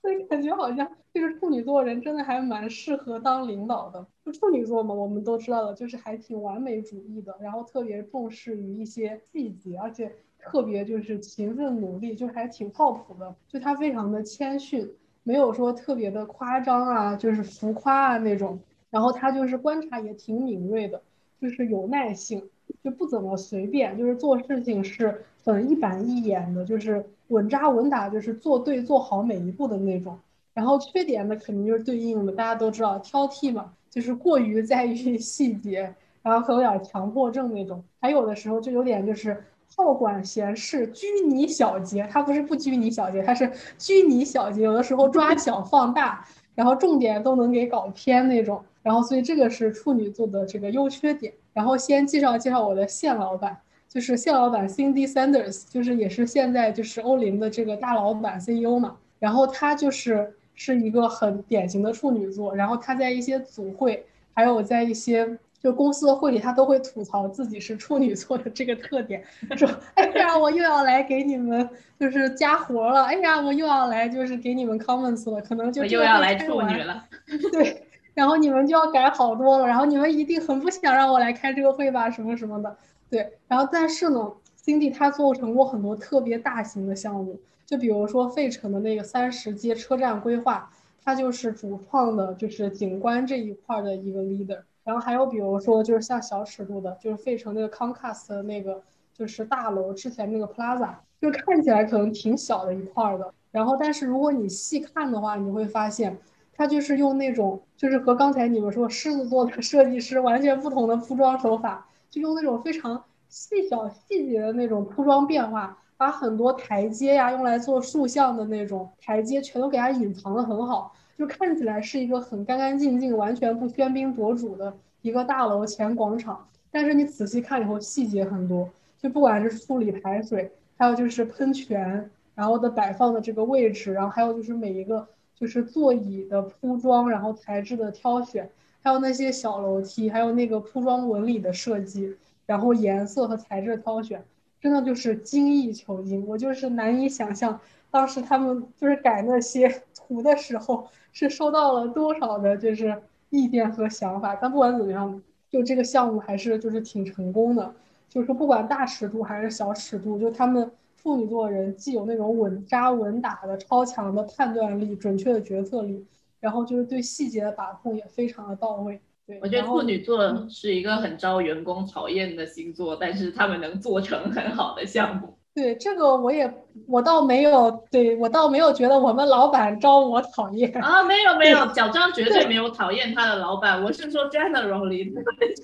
所以感觉好像就是处女座人真的还蛮适合当领导的。就处女座嘛，我们都知道的，就是还挺完美主义的，然后特别重视于一些细节，而且特别就是勤奋努力，就还挺靠谱的。就他非常的谦逊，没有说特别的夸张啊，就是浮夸啊那种。然后他就是观察也挺敏锐的，就是有耐性，就不怎么随便，就是做事情是很一板一眼的，就是。稳扎稳打，就是做对做好每一步的那种。然后缺点呢，肯定就是对应的，大家都知道，挑剔嘛，就是过于在意 细节，然后有点强迫症那种。还有的时候就有点就是好管闲事，拘泥小节。他不是不拘泥小节，他是拘泥小节。有的时候抓小放大，然后重点都能给搞偏那种。然后所以这个是处女座的这个优缺点。然后先介绍介绍我的现老板。就是谢老板 Cindy Sanders，就是也是现在就是欧林的这个大老板 CEO 嘛，然后他就是是一个很典型的处女座，然后他在一些组会，还有在一些就公司的会里，他都会吐槽自己是处女座的这个特点，说：“哎呀，我又要来给你们就是加活了，哎呀，我又要来就是给你们 comments 了，可能就又要来处女了。”对，然后你们就要改好多了，然后你们一定很不想让我来开这个会吧，什么什么的。对，然后但是呢，Cindy 他做成过很多特别大型的项目。就比如说费城的那个三十街车站规划，他就是主创的，就是景观这一块的一个 leader。然后还有比如说，就是像小尺度的，就是费城那个 Comcast 的那个，就是大楼之前那个 Plaza，就看起来可能挺小的一块的。然后但是如果你细看的话，你会发现，他就是用那种，就是和刚才你们说狮子座的设计师完全不同的铺装手法，就用那种非常细小细节的那种铺装变化。把很多台阶呀，用来做塑像的那种台阶，全都给它隐藏的很好，就看起来是一个很干干净净、完全不喧宾夺主的一个大楼前广场。但是你仔细看以后，细节很多，就不管是处理排水，还有就是喷泉，然后的摆放的这个位置，然后还有就是每一个就是座椅的铺装，然后材质的挑选，还有那些小楼梯，还有那个铺装纹理的设计，然后颜色和材质的挑选。真的就是精益求精，我就是难以想象，当时他们就是改那些 图的时候，是收到了多少的就是意见和想法。但不管怎么样，就这个项目还是就是挺成功的。就是不管大尺度还是小尺度，就他们处女座人既有那种稳扎稳打的超强的判断力、准确的决策力，然后就是对细节的把控也非常的到位。我觉得处女座是一个很招员工讨厌的星座，但是他们能做成很好的项目。对这个我也我倒没有，对我倒没有觉得我们老板招我讨厌啊，没有没有，小张绝对没有讨厌他的老板，我是说 generally，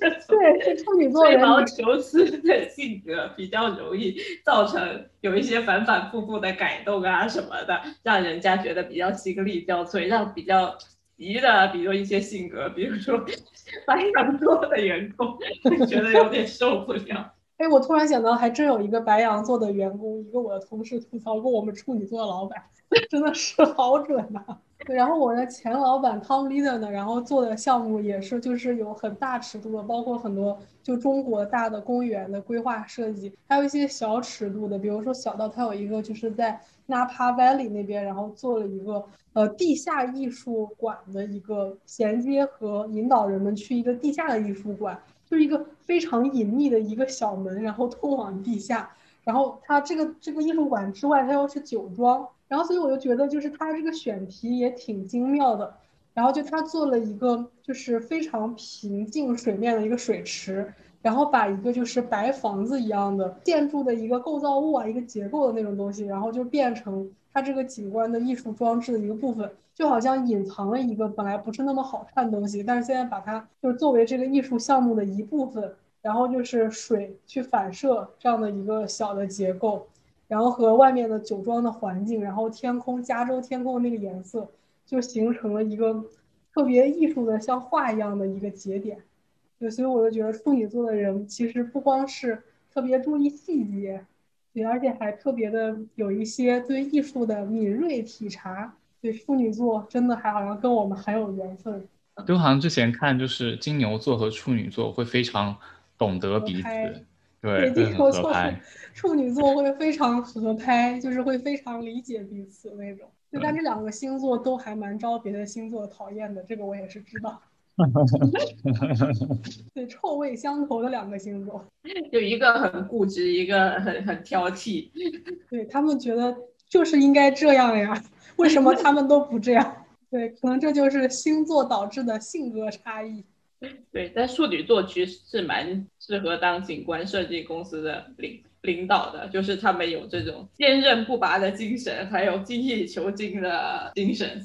对，处女座吹毛求疵的性格比较容易造成有一些反反复复的改动啊什么的，让人家觉得比较心力交瘁，让比较。急的，比如一些性格，比如说白羊座的员工，觉得有点受不了。哎，我突然想到，还真有一个白羊座的员工，一个我的同事吐槽过我们处女座的老板，真的是好准呐。然后我的前老板 Tom Leader 呢，然后做的项目也是，就是有很大尺度的，包括很多就中国大的公园的规划设计，还有一些小尺度的，比如说小到他有一个就是在 Napa Valley 那边，然后做了一个呃地下艺术馆的一个衔接和引导人们去一个地下的艺术馆，就是一个非常隐秘的一个小门，然后通往地下，然后它这个这个艺术馆之外，它又是酒庄。然后，所以我就觉得，就是它这个选题也挺精妙的。然后就他做了一个，就是非常平静水面的一个水池，然后把一个就是白房子一样的建筑的一个构造物啊，一个结构的那种东西，然后就变成它这个景观的艺术装置的一个部分，就好像隐藏了一个本来不是那么好看的东西，但是现在把它就是作为这个艺术项目的一部分，然后就是水去反射这样的一个小的结构。然后和外面的酒庄的环境，然后天空，加州天空的那个颜色，就形成了一个特别艺术的像画一样的一个节点。对，所以我就觉得处女座的人其实不光是特别注意细节，对，而且还特别的有一些对艺术的敏锐体察。对，处女座真的还好像跟我们很有缘分。就好像之前看，就是金牛座和处女座会非常懂得彼此。对，金牛座、处女座会非常合拍，就是会非常理解彼此那种。就但这两个星座都还蛮招别的星座讨厌的，这个我也是知道。对，臭味相投的两个星座，就一个很固执，一个很很挑剔。对他们觉得就是应该这样呀，为什么他们都不这样？对，可能这就是星座导致的性格差异。对，但处女座其实是蛮适合当景观设计公司的领领导的，就是他们有这种坚韧不拔的精神，还有精益求精的精神。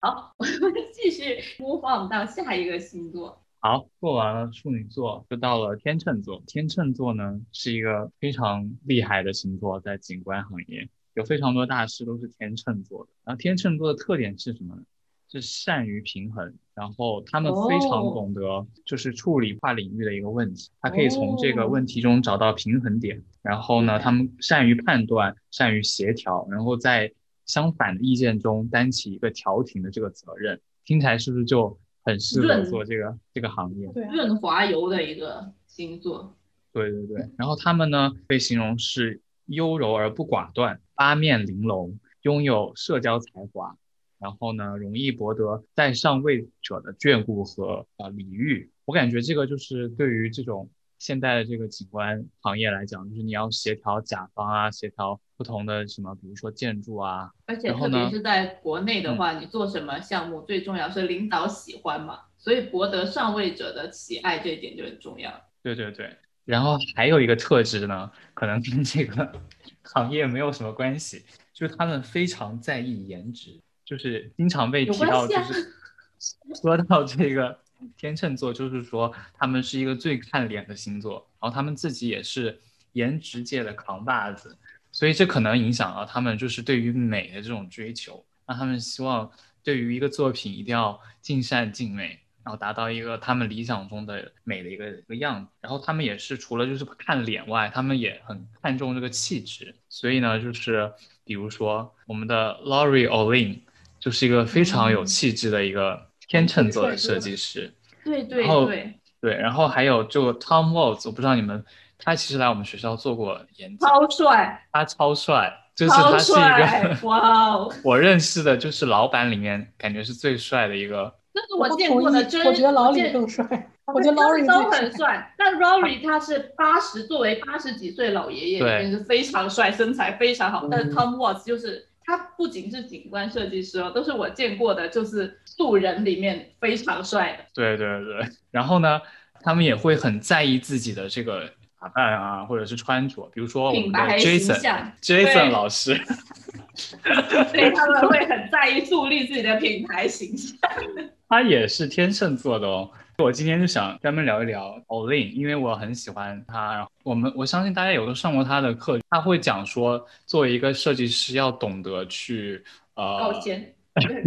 好，我们继续播放到下一个星座。好，过完了处女座，就到了天秤座。天秤座呢是一个非常厉害的星座，在景观行业有非常多大师都是天秤座的。然后天秤座的特点是什么呢？是善于平衡，然后他们非常懂得就是处理跨领域的一个问题，他可以从这个问题中找到平衡点。然后呢，他们善于判断，善于协调，然后在相反的意见中担起一个调停的这个责任。听起来是不是就很适合做这个这个行业。对啊，润滑油的一个星座。对对对，然后他们呢被形容是优柔而不寡断，八面玲珑，拥有社交才华，然后呢容易博得在上位者的眷顾和呃礼遇。我感觉这个就是对于这种现代的这个景观行业来讲，就是你要协调甲方啊，协调不同的什么，比如说建筑啊，而且特别是在国内的话，你做什么项目最重要是领导喜欢嘛，所以博得上位者的喜爱这一点就很重要。对对对，然后还有一个特质呢，可能跟这个 行业没有什么关系，就是他们非常在意颜值，就是经常被有提到，就是 说到这个天秤座，就是说他们是一个最看脸的星座，然后他们自己也是颜值界的扛把子，所以这可能影响了他们就是对于美的这种追求，让他们希望对于一个作品一定要尽善尽美，然后达到一个他们理想中的美的一个一个样子。然后他们也是除了就是看脸外，他们也很看重这个气质。所以呢，就是比如说我们的 Laurie Olin 就是一个非常有气质的一个天秤座的设计师。对对对，对，然后还有就 Tom Waltz，我不知道你们，他其实来我们学校做过演讲，超帅，他超帅，就是超他是一帅个，哇哦！我认识的就是老板里面感觉是最帅的一个。这是我见过的真，我觉得老李见更帅，我觉得他们 Laurie 都很帅，但 Rory 他是八十，作为八十几岁老爷爷，也是非常帅，身材非常好。但是嗯 Tom Watts 就是他不仅是景观设计师哦，都是我见过的，就是素人里面非常帅的。对对对，然后呢，他们也会很在意自己的这个打扮啊，或者是穿着，比如说我们的 Jason Jason 老师，对他们会很在意树立自己的品牌形象。他也是天秤座的哦。我今天就想专门聊一聊 Olin，因为我很喜欢他。然后我们我相信大家有都上过他的课，他会讲说，作为一个设计师要懂得去呃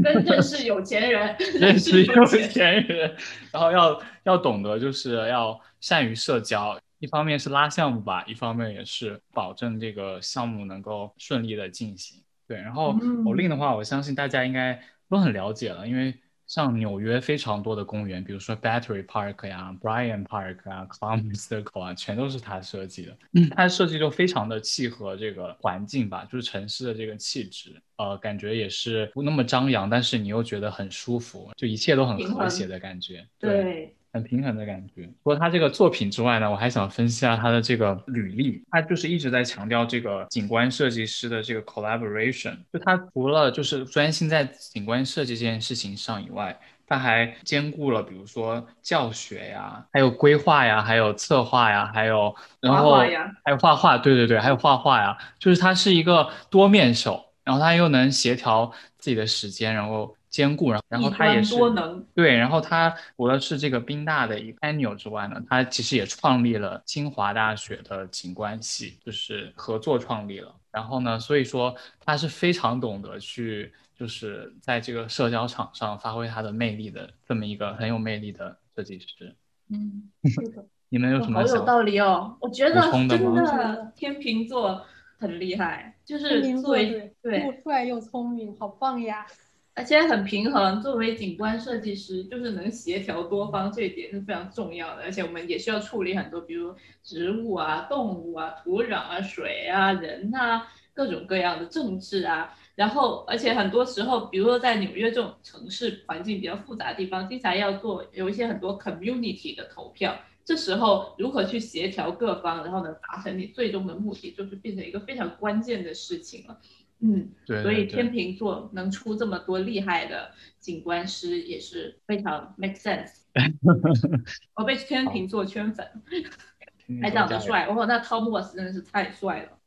跟认识有钱人，认识有。钱人，然后要要懂得就是要善于社交，一方面是拉项目吧，一方面也是保证这个项目能够顺利的进行。对，然后嗯 Olin 的话，我相信大家应该都很了解了，因为像纽约非常多的公园，比如说 Battery Park 呀、Bryant Park 啊、Columbus Circle 啊，全都是他设计的。嗯，他的设计就非常的契合这个环境吧，就是城市的这个气质，呃，感觉也是不那么张扬，但是你又觉得很舒服，就一切都很和谐的感觉。对，很平衡的感觉。除了他这个作品之外呢，我还想分析一下他的这个履历。他就是一直在强调这个景观设计师的这个 collaboration。就他除了就是专心在景观设计这件事情上以外，他还兼顾了比如说教学呀，还有规划呀，还有策划呀，还有然后还有画画，对对对，还有画画呀。就是他是一个多面手，然后他又能协调自己的时间，然后兼顾，然后然后他也是多能，对，然后他除了是这个宾大的一个 annual 之外呢，他其实也创立了清华大学的景观系，就是合作创立了。然后呢，所以说他是非常懂得去，就是在这个社交场上发挥他的魅力的这么一个很有魅力的设计师。嗯，是的，你们有什么？好有道理哦。我觉得真的天秤座很厉害，就是作为对，对又帅又聪明，好棒呀！而且很平衡。作为景观设计师，就是能协调多方，这一点是非常重要的。而且我们也需要处理很多，比如植物啊、动物啊、土壤啊、水啊、人啊，各种各样的政治啊。然后，而且很多时候，比如说在纽约这种城市环境比较复杂的地方，经常要做有一些很多 community 的投票。这时候如何去协调各方，然后呢达成你最终的目的，就是变成一个非常关键的事情了。嗯，对所以天秤座能出这么多厉害的景观师，也是非常 make sense。我被天秤座圈粉，还长得帅，哦，那 Tom Watts 真的是太帅了。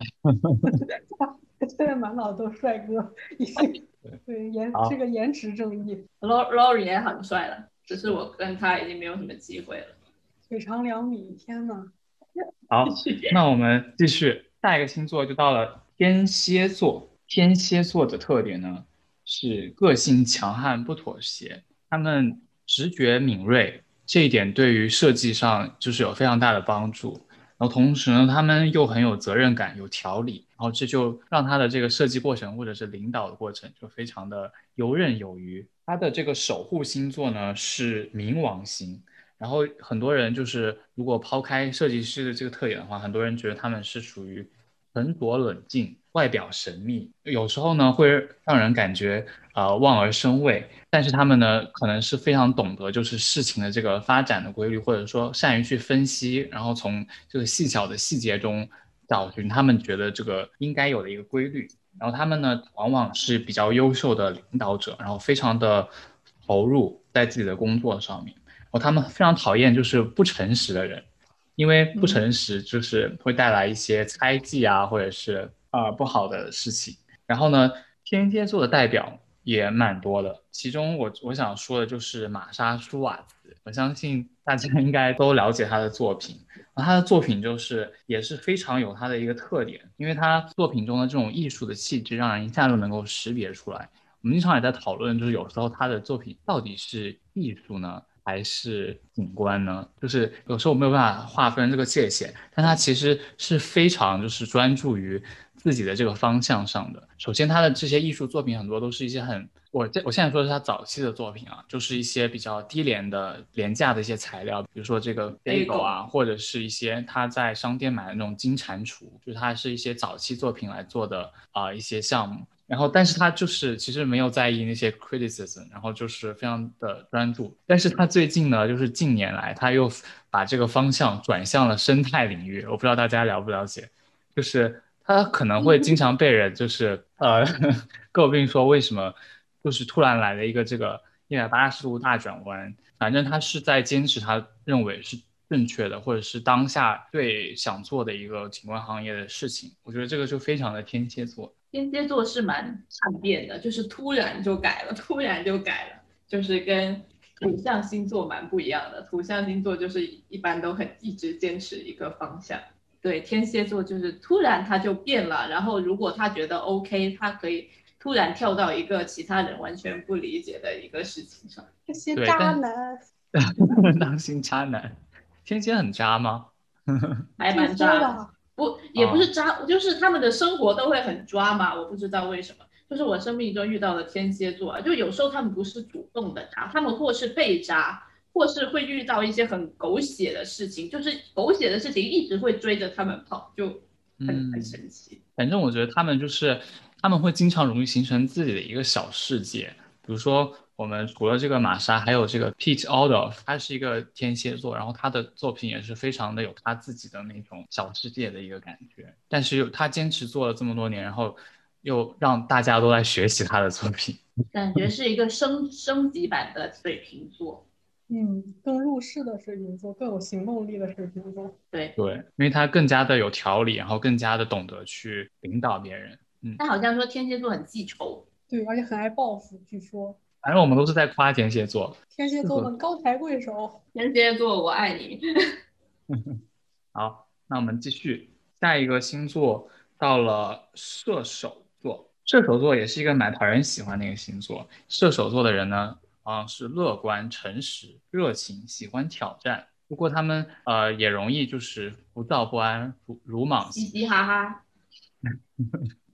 现在满脑子都是帅哥，已经对颜这个颜值正义，Lor Lori 也很帅了，只是我跟他已经没有什么机会了。腿长两米，天呐！好，那我们继续，下一个星座就到了天蝎座。天蝎座的特点呢是个性强悍、不妥协，他们直觉敏锐，这一点对于设计上就是有非常大的帮助。然后同时呢，他们又很有责任感、有条理，然后这就让他的这个设计过程或者是领导的过程就非常的游刃有余。他的这个守护星座呢是冥王星。然后很多人就是如果抛开设计师的这个特点的话，很多人觉得他们是属于沉着冷静。外表神秘，有时候呢会让人感觉呃望而生畏，但是他们呢可能是非常懂得就是事情的这个发展的规律，或者说善于去分析，然后从这个细小的细节中找寻他们觉得这个应该有的一个规律。然后他们呢往往是比较优秀的领导者，然后非常的投入在自己的工作上面。然后他们非常讨厌就是不诚实的人，因为不诚实就是会带来一些猜忌啊，或者是。啊，不好的事情。然后呢，天蝎座的代表也蛮多的，其中我我想说的就是玛莎舒瓦茨。我相信大家应该都了解他的作品，他的作品就是也是非常有他的一个特点，因为他作品中的这种艺术的气质，让人一下就能够识别出来。我们经常也在讨论，就是有时候他的作品到底是艺术呢？还是景观呢？就是有时候我没有办法划分这个界限，但他其实是非常就是专注于自己的这个方向上的。首先，他的这些艺术作品很多都是一些很我这我现在说的是他早期的作品啊，就是一些比较低廉的廉价的一些材料，比如说这个 bagel 啊，或者是一些他在商店买的那种金蟾蜍，就是他是一些早期作品来做的啊一些项目。然后，但是他就是其实没有在意那些 criticism，然后就是非常的专注。但是他最近呢，就是近年来他又把这个方向转向了生态领域。我不知道大家了不了解，就是他可能会经常被人就是呃 诟病说为什么就是突然来了一个这个一百八十度大转弯。反正他是在坚持他认为是正确的，或者是当下最想做的一个景观行业的事情。我觉得这个就非常的天蝎座。天蝎座是蛮善变的，就是突然就改了，突然就改了，就是跟土象星座蛮不一样的。土象星座就是一般都很一直坚持一个方向，对，天蝎座就是突然他就变了，然后如果他觉得 OK，他可以突然跳到一个其他人完全不理解的一个事情上。这些渣男，当心渣男，天蝎很渣吗？还蛮渣的。不，也不是渣，就是他们的生活都会很抓嘛。我不知道为什么，就是我生命中遇到的天蝎座啊，就有时候他们不是主动的渣，他们或是被渣，或是会遇到一些很狗血的事情，就是狗血的事情一直会追着他们跑，就很很神奇。反正我觉得他们就是他们会经常容易形成自己的一个小世界，比如说。我们除了这个玛莎，还有这个 Pete Adolf，他是一个天蝎座，然后他的作品也是非常的有他自己的那种小世界的一个感觉。但是又他坚持做了这么多年，然后又让大家都来学习他的作品，感觉是一个升升级版的水瓶座。嗯，更入世的水瓶座，更有行动力的水瓶座。对对，因为他更加的有条理，然后更加的懂得去领导别人。嗯，他好像说天蝎座很记仇，对，而且很爱报复，据说。反正我们都是在夸天蝎座，天蝎座们高抬贵手，天蝎座我爱你。好，那我们继续下一个星座，到了射手座。射手座也是一个蛮讨人喜欢的一个星座。射手座的人呢，啊是乐观、诚实、热情，喜欢挑战。不过他们呃也容易就是浮躁不安、鲁鲁莽、嘻嘻哈哈。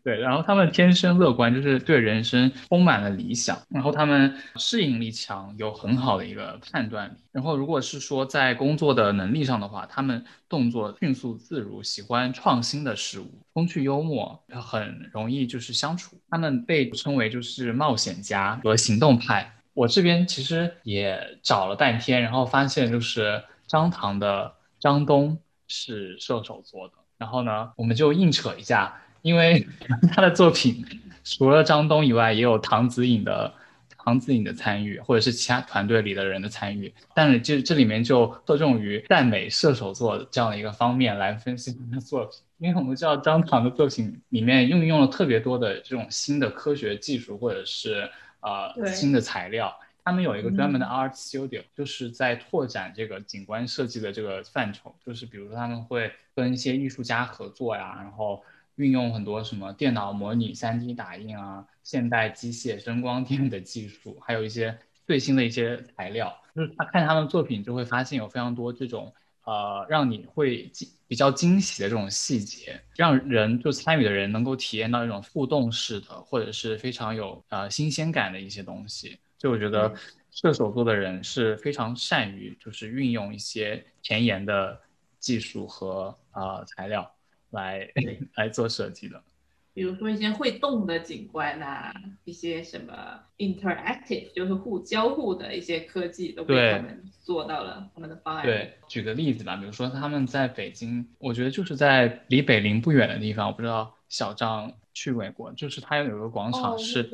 对，然后他们天生乐观，就是对人生充满了理想。然后他们适应力强，有很好的一个判断力。然后如果是说在工作的能力上的话，他们动作迅速自如，喜欢创新的事物，风趣幽默，很容易就是相处。他们被称为就是冒险家和行动派。我这边其实也找了半天，然后发现就是张唐的张东是射手座的。然后呢，我们就硬扯一下。因为 他的作品除了张东以外，也有唐子颖的唐子颖的参与，或者是其他团队里的人的参与。但是这这里面就侧重于赞美射手座这样的一个方面来分析他的作品。因为我们知道张唐的作品里面运用了特别多的这种新的科学技术，或者是呃新的材料。他们有一个专门的 art studio，就是在拓展这个景观设计的这个范畴。就是比如说他们会跟一些艺术家合作呀，然后。运用很多什么电脑模拟、三 D 打印啊、现代机械、声光电的技术，还有一些最新的一些材料。就是他看他们作品，就会发现有非常多这种呃，让你会惊比较惊喜的这种细节，让人就参与的人能够体验到一种互动式的，或者是非常有呃新鲜感的一些东西。所以我觉得射手座的人是非常善于就是运用一些前沿的技术和啊材料来 来做设计的。比如说一些会动的景观呐、一些什么 interactive，就是互交互的一些科技，都被对他们做到了他们的方案。对，举个例子吧，比如说他们在北京，我觉得就是在离北陵不远的地方，我不知道小张去没过，就是它有一个广场哦是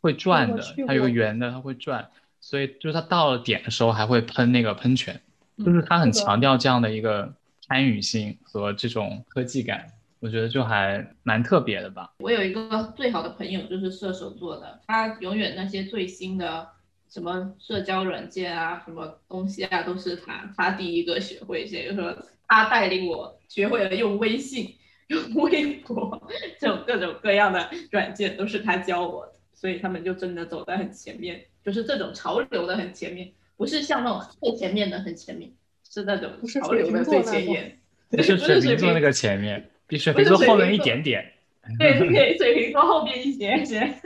会转的它有个圆的，它会转，所以就是它到了点的时候还会喷那个喷泉，嗯就是它很强调这样的一个参与性和这种科技感，我觉得就还蛮特别的吧。我有一个最好的朋友就是射手座的，他永远那些最新的什么社交软件啊，什么东西啊，都是他他第一个学会。也就是说，他带领我学会了用微信、用微博 这种各种各样的软件，都是他教我的。所以他们就真的走在很前面，就是这种潮流的很前面，不是像那种最前面的很前面，是那种不是潮流的最前沿。不是水瓶水瓶座那个前面，比水不是瓶座后面一点点。对对，水瓶座后面一点点。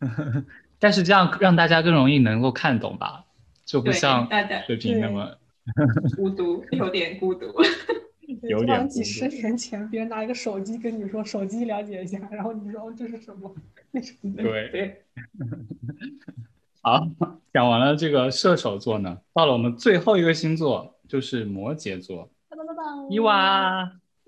但是这样让大家更容易能够看懂吧，就不，像水瓶那么孤独，有点孤独。有点几十年前，别人拿一个手机跟你说手机了解一下，然后你说哦这是什么？那什么？对。对，好，讲完了这个射手座呢，到了我们最后一个星座，就是摩羯座。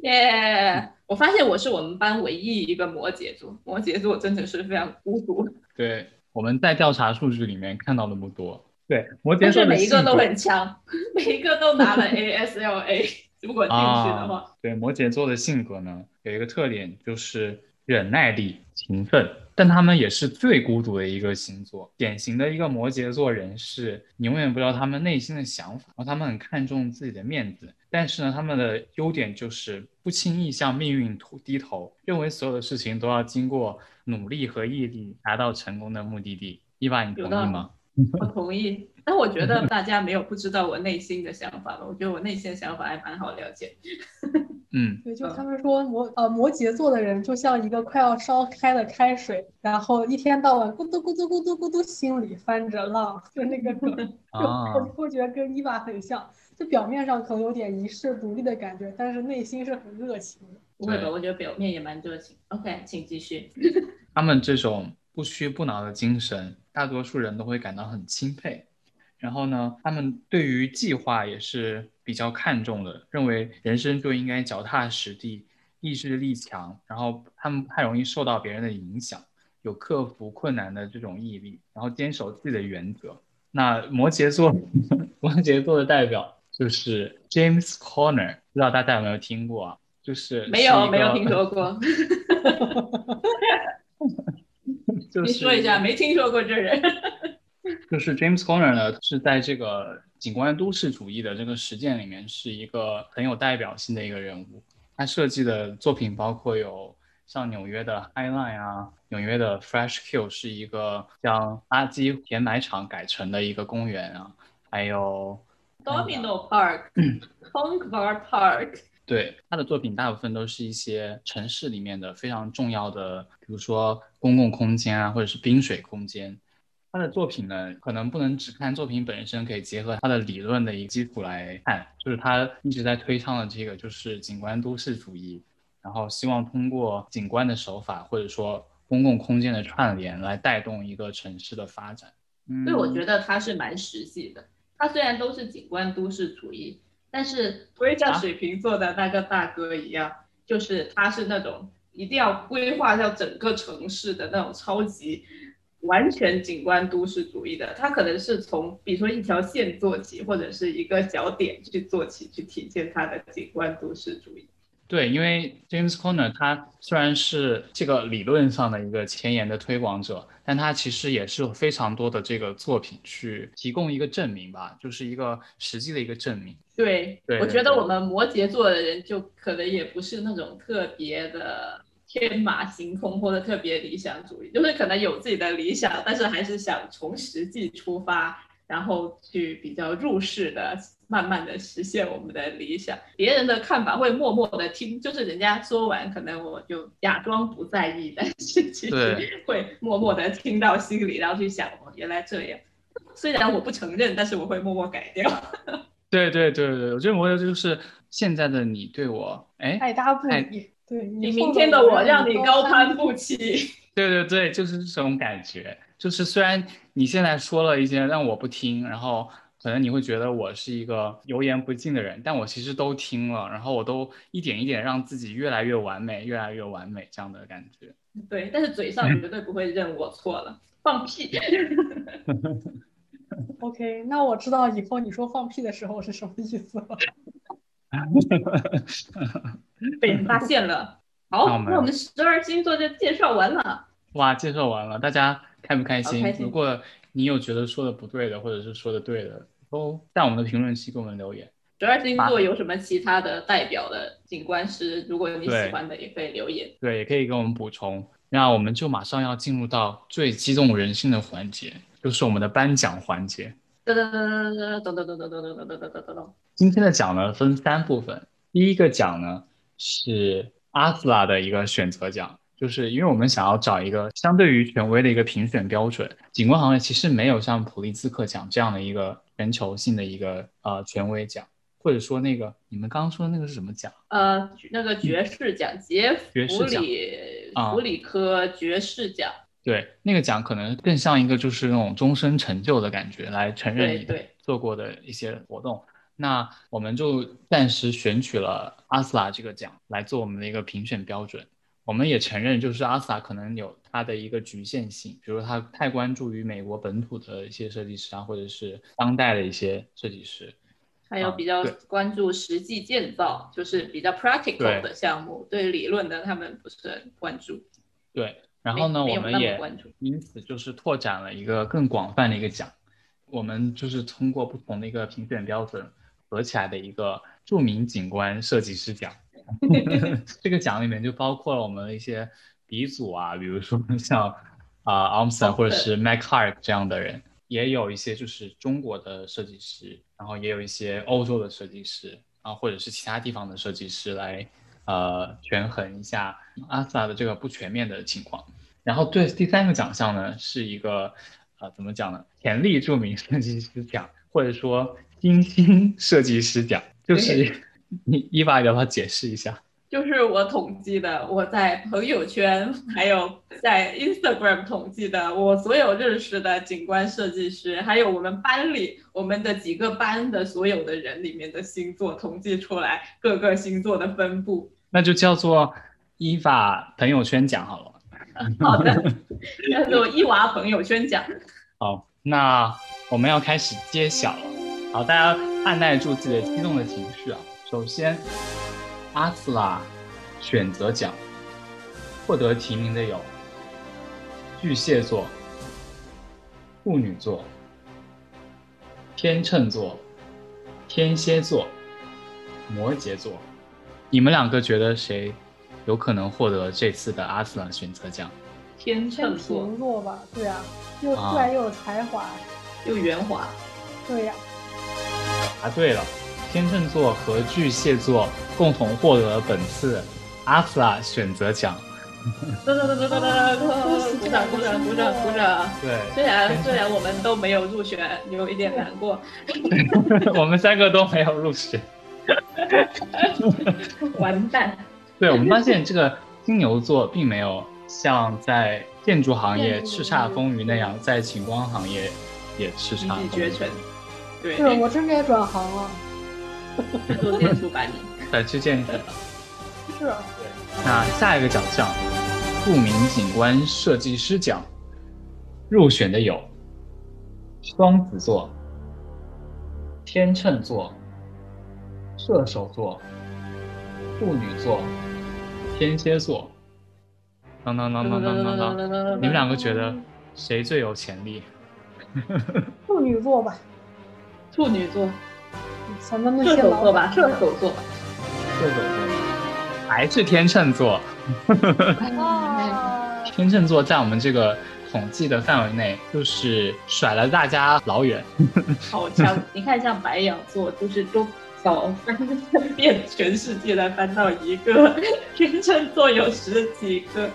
耶！我发现我是我们班唯一一个摩羯座，摩羯座真的是非常孤独，对，我们在调查数据里面看到那么多。对，摩羯座每一个都很强，每一个都拿了 ASLA。如果进去的话，啊，对，摩羯座的性格呢，有一个特点就是忍耐力、勤奋，但他们也是最孤独的一个星座。典型的一个摩羯座人是，你永远不知道他们内心的想法，然后他们很看重自己的面子，但是呢，他们的优点就是不轻易向命运头低头，认为所有的事情都要经过努力和毅力达到成功的目的地。伊娃，你同意吗？我同意。但我觉得大家没有不知道我内心的想法吧，我觉得我内心的想法还蛮好了解。嗯，对，就他们说摩呃摩羯座的人就像一个快要烧开的开水，然后一天到晚咕嘟咕嘟咕嘟咕嘟，心里翻着浪，就那个梗，就我觉得跟伊娃很像，就表面上可能有点遗世独立的感觉，但是内心是很热情的。不会吧？我觉得表面也蛮热情。OK，请继续。他们这种不屈不挠的精神，大多数人都会感到很钦佩。然后呢，他们对于计划也是比较看重的，认为人生就应该脚踏实地，意志力强。然后他们太容易受到别人的影响，有克服困难的这种毅力，然后坚守自己的原则。那摩羯座，摩羯座的代表就是 James Corner，不知道大家有没有听过啊？就是没有，没有听说过。就是你说一下，没听说过这人。就是 James Corner 呢，是在这个景观都市主义的这个实践里面是一个很有代表性的一个人物。他设计的作品包括有像纽约的 High Line 啊，纽约的 Fresh Q 是一个将垃圾填埋场改成的一个公园啊，还有 Domino Park、Punk Bar Park，对他的作品大部分都是一些城市里面的非常重要的，比如说公共空间啊，或者是滨水空间。他的作品呢，可能不能只看作品本身，可以结合他的理论的一个基础来看。就是他一直在推倡的这个，就是景观都市主义，然后希望通过景观的手法，或者说公共空间的串联，来带动一个城市的发展。嗯，所以我觉得他是蛮实际的。他虽然都是景观都市主义，但是不会像水瓶座的那个大哥一样，就是他是那种一定要规划掉整个城市的那种超级完全景观都市主义的。它可能是从比如说一条线做起，或者是一个小点去做起，去体现它的景观都市主义。对，因为 James Corner 他虽然是这个理论上的一个前沿的推广者，但他其实也是有非常多的这个作品去提供一个证明吧，就是一个实际的一个证明。对我觉得我们摩羯座的人就可能也不是那种特别的天马行空或者特别理想主义，就是可能有自己的理想，但是还是想从实际出发，然后去比较入世的，慢慢的实现我们的理想。别人的看法会默默的听，就是人家说完，可能我就假装不在意，但是其实 会默默的听到心里，然后去想，哦，原来这样。虽然我不承认，但是我会默默改掉。对对对对，我觉得我就是现在的你对我，哎，爱搭不理。对你明天的我让你高攀不起。对对对，就是这种感觉。就是虽然你现在说了一些让我不听，然后可能你会觉得我是一个油盐不进的人，但我其实都听了，然后我都一点一点让自己越来越完美，越来越完美这样的感觉。对，但是嘴上绝对不会认我错了，放屁。OK，那我知道以后你说放屁的时候是什么意思了。被人发现了。好，那我们十二星座就介绍完了。哇，介绍完了，大家。开不开心？如果你有觉得说的不对的，或者是说的对的，都在我们的评论区给我们留言。十二星座有什么其他的代表的景观师？如果你喜欢的，也可以留言。对，也可以给我们补充。那我们就马上要进入到最激动人心的环节，就是我们的颁奖环节。噔噔噔噔噔噔噔噔噔噔噔噔噔噔噔。今天的奖呢分三部分，第一个奖呢是阿斯拉的一个选择奖。就是因为我们想要找一个相对于权威的一个评选标准，景观行业其实没有像普利兹克奖这样的一个全球性的一个呃权威奖，或者说那个你们刚刚说的那个是什么奖？呃，那个爵士奖，杰弗里弗里科爵士奖。对，那个奖可能更像一个就是那种终身成就的感觉，来承认你做过的一些活动。那我们就暂时选取了阿斯拉这个奖来做我们的一个评选标准。我们也承认，就是阿斯拉可能有它的一个局限性，比如他太关注于美国本土的一些设计师啊，或者是当代的一些设计师，还有比较关注实际建造，就是比较 practical 的项目，对理论的他们不是很关注。对，然后呢，我们也因此就是拓展了一个更广泛的一个奖，我们就是通过不同的一个评选标准合起来的一个著名景观设计师奖。这个奖里面就包括了我们的一些鼻祖啊，比如说 像啊 a m s e 或者是 Mac h a r k 这样的人，也有一些就是中国的设计师，然后也有一些欧洲的设计师啊，或者是其他地方的设计师来呃权衡一下 ASA 的这个不全面的情况。然后对第三个奖项呢，是一个呃怎么讲呢？潜力著名设计师奖，或者说新兴设计师奖，就是。你伊娃要不要解释一下？就是我统计的，我在朋友圈还有在 Instagram 统计的，我所有认识的景观设计师，还有我们班里我们的几个班的所有的人里面的星座统计出来各个星座的分布，那就叫做伊娃朋友圈奖好了。好的，叫做伊娃朋友圈奖。好，那我们要开始揭晓了。好，大家按耐住自己的激动的情绪啊。首先，阿斯拉选择奖获得提名的有巨蟹座、处女座、天秤座、天蝎座、摩羯座。你们两个觉得谁有可能获得这次的阿斯拉选择奖？天秤座吧，对啊，又帅又有才华，又圆滑，对呀。答对了。天秤座和巨蟹座共同获得了本次阿斯拉选择奖。鼓掌鼓掌鼓掌鼓掌！对，虽然虽然我们都没有入选，有一点难过。我们三个都没有入选。完蛋！对，我们发现这个金牛座并没有像在建筑行业叱咤风云那样，在景观行业也叱咤风云。绝尘。对，是我真该转行了。做建筑吧你，再去建筑。是啊，对。那下一个奖项，著名景观设计师奖，入选的有双子座、天秤座、射手座、处女座、天蝎座。当当当当当当当，你们两个觉得谁最有潜力？处女座吧，处女座。什么射手座吧，射手座吧，射手座，还是天秤座。天秤座在我们这个统计的范围内，就是甩了大家老远。好强！你看，像白羊座，就是都小 翻遍全世界才翻到一个，天秤座有十几个，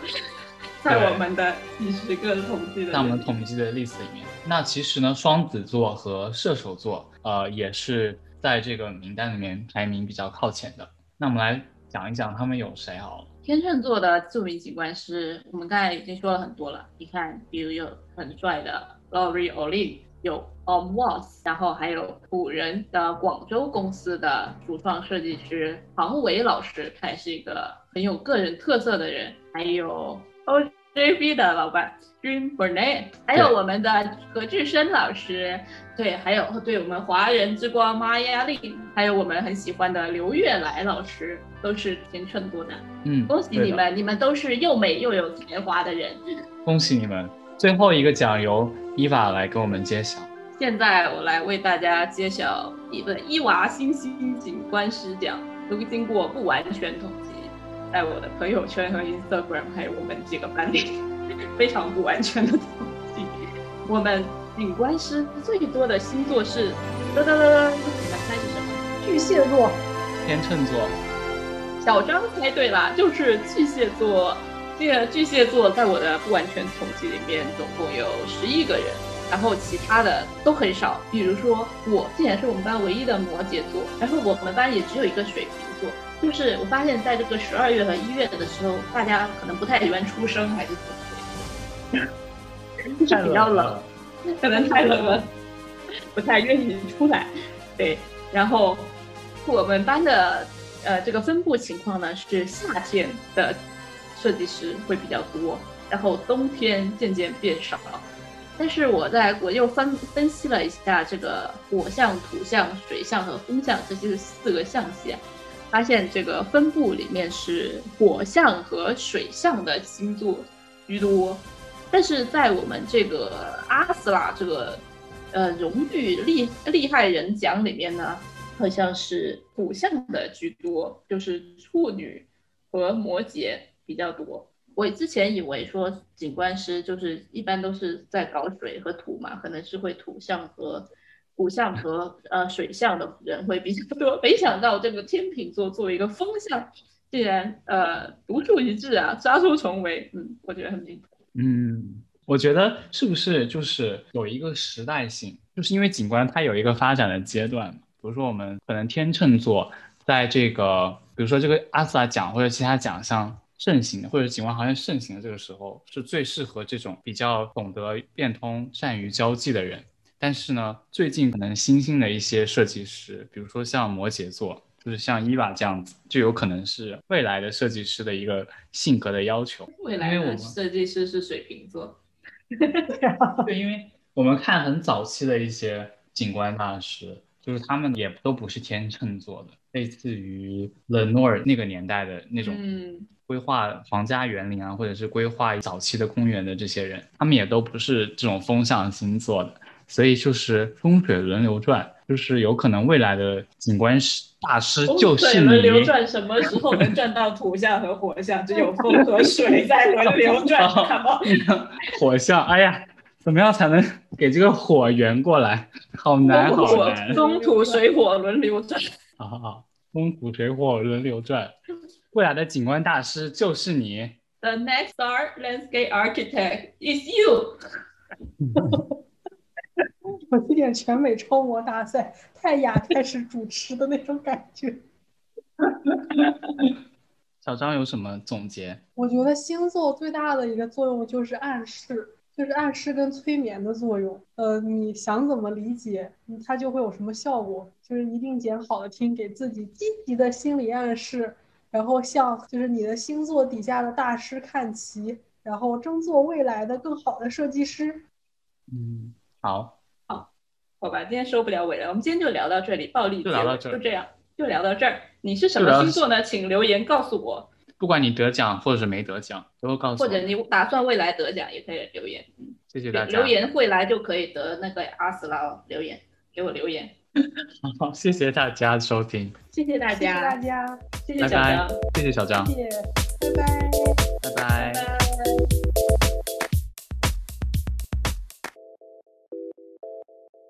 在我们的几十个统计的，在我们统计的例子里面。那其实呢，双子座和射手座，呃，也是在这个名单里面排名比较靠前的。那我们来讲一讲他们有谁好了。天秤座的著名景观师，我们刚才已经说了很多了。你看，比如有很帅的 Laurie Olin，有 Om Watts，然后还有古人的广州公司的主创设计师庞伟老师，他也是一个很有个人特色的人。还有 OJB 的老板 Jim Burnett，还有我们的何志深老师，对，还有对我们华人之光玛雅丽，还有我们很喜欢的刘月来老师，都是天秤座的。嗯，恭喜你们，你们都是又美又有才华的人。恭喜你们！最后一个奖由伊娃来给我们揭晓。现在我来为大家揭晓一个伊娃星星景观师奖，都经过不完全统计，在我的朋友圈和 Instagram 还有我们几个班里，非常不完全的统计。我们景观师最多的星座是，噔噔噔噔，你们猜是什么？巨蟹座。天秤座。小张猜对了，就是巨蟹座。这个巨蟹座在我的不完全统计里面，总共有十一个人，然后其他的都很少。比如说我，竟然是我们班唯一的摩羯座，然后我们班也只有一个水瓶座。就是我发现，在这个十二月和一月的时候，大家可能不太喜欢出生，还是怎么 就是比较冷，可能太冷了，不太愿意出来。对，然后我们班的。呃，这个分布情况呢是夏天的设计师会比较多，然后冬天渐渐变少。但是我在我又分分析了一下这个火象、土象、水象和风象这些四个象系，发现这个分布里面是火象和水象的星座居多。但是在我们这个阿斯拉这个呃荣誉厉厉害人奖里面呢。好像是土象的居多，就是处女和摩羯比较多。我之前以为说景观师就是一般都是在搞水和土嘛，可能是会土象和土象和呃水象的人会比较多。没想到这个天秤座作为一个风象，竟然呃独树一帜啊，杀出重围。嗯，我觉得很厉害。嗯，我觉得是不是就是有一个时代性，就是因为景观它有一个发展的阶段。比如说，我们可能天秤座在这个，比如说这个阿斯拉奖或者其他奖项盛行，或者景观行业盛行的这个时候，是最适合这种比较懂得变通、善于交际的人。但是呢，最近可能新兴的一些设计师，比如说像摩羯座，就是像伊娃这样子，就有可能是未来的设计师的一个性格的要求。未来的设计师是水瓶座 对，因为我们看很早期的一些景观大师。就是他们也都不是天秤座的，类似于 Le n o r 那个年代的那种嗯规划皇家园林啊，或者是规划早期的公园的这些人，他们也都不是这种风象星座的，所以就是风水轮流转，就是有可能未来的景观师大师就是你。轮流转什么时候能转到土象和火象？只有风和水 在轮流转？火象，哎呀。怎么样才能给这个火圆过来？好难，好难。风土水火轮流转。好好好，风土水火轮流转。未来的景观大师就是你。The next art landscape architect is you。有一点全美超模大赛，泰雅开始主持的那种感觉。小张有什么总结？我觉得星座最大的一个作用就是暗示。就是暗示跟催眠的作用，呃，你想怎么理解，它就会有什么效果。就是一定捡好的听，给自己积极的心理暗示，然后向就是你的星座底下的大师看齐，然后争做未来的更好的设计师。嗯，好，好吧，今天收不了尾了，我们今天就聊到这里，暴力就聊到这，就这样，就聊到这儿。你是什么星座呢？请留言告诉我。不管你得奖或者是没得奖，都会告诉我。或者你打算未来得奖，也可以留言。嗯，谢谢大家。留言未来就可以得那个阿斯拉留言，给我留言。好，谢谢大家收听。谢谢大家，谢谢大家，谢谢小张，谢谢小张，谢谢，拜拜拜拜。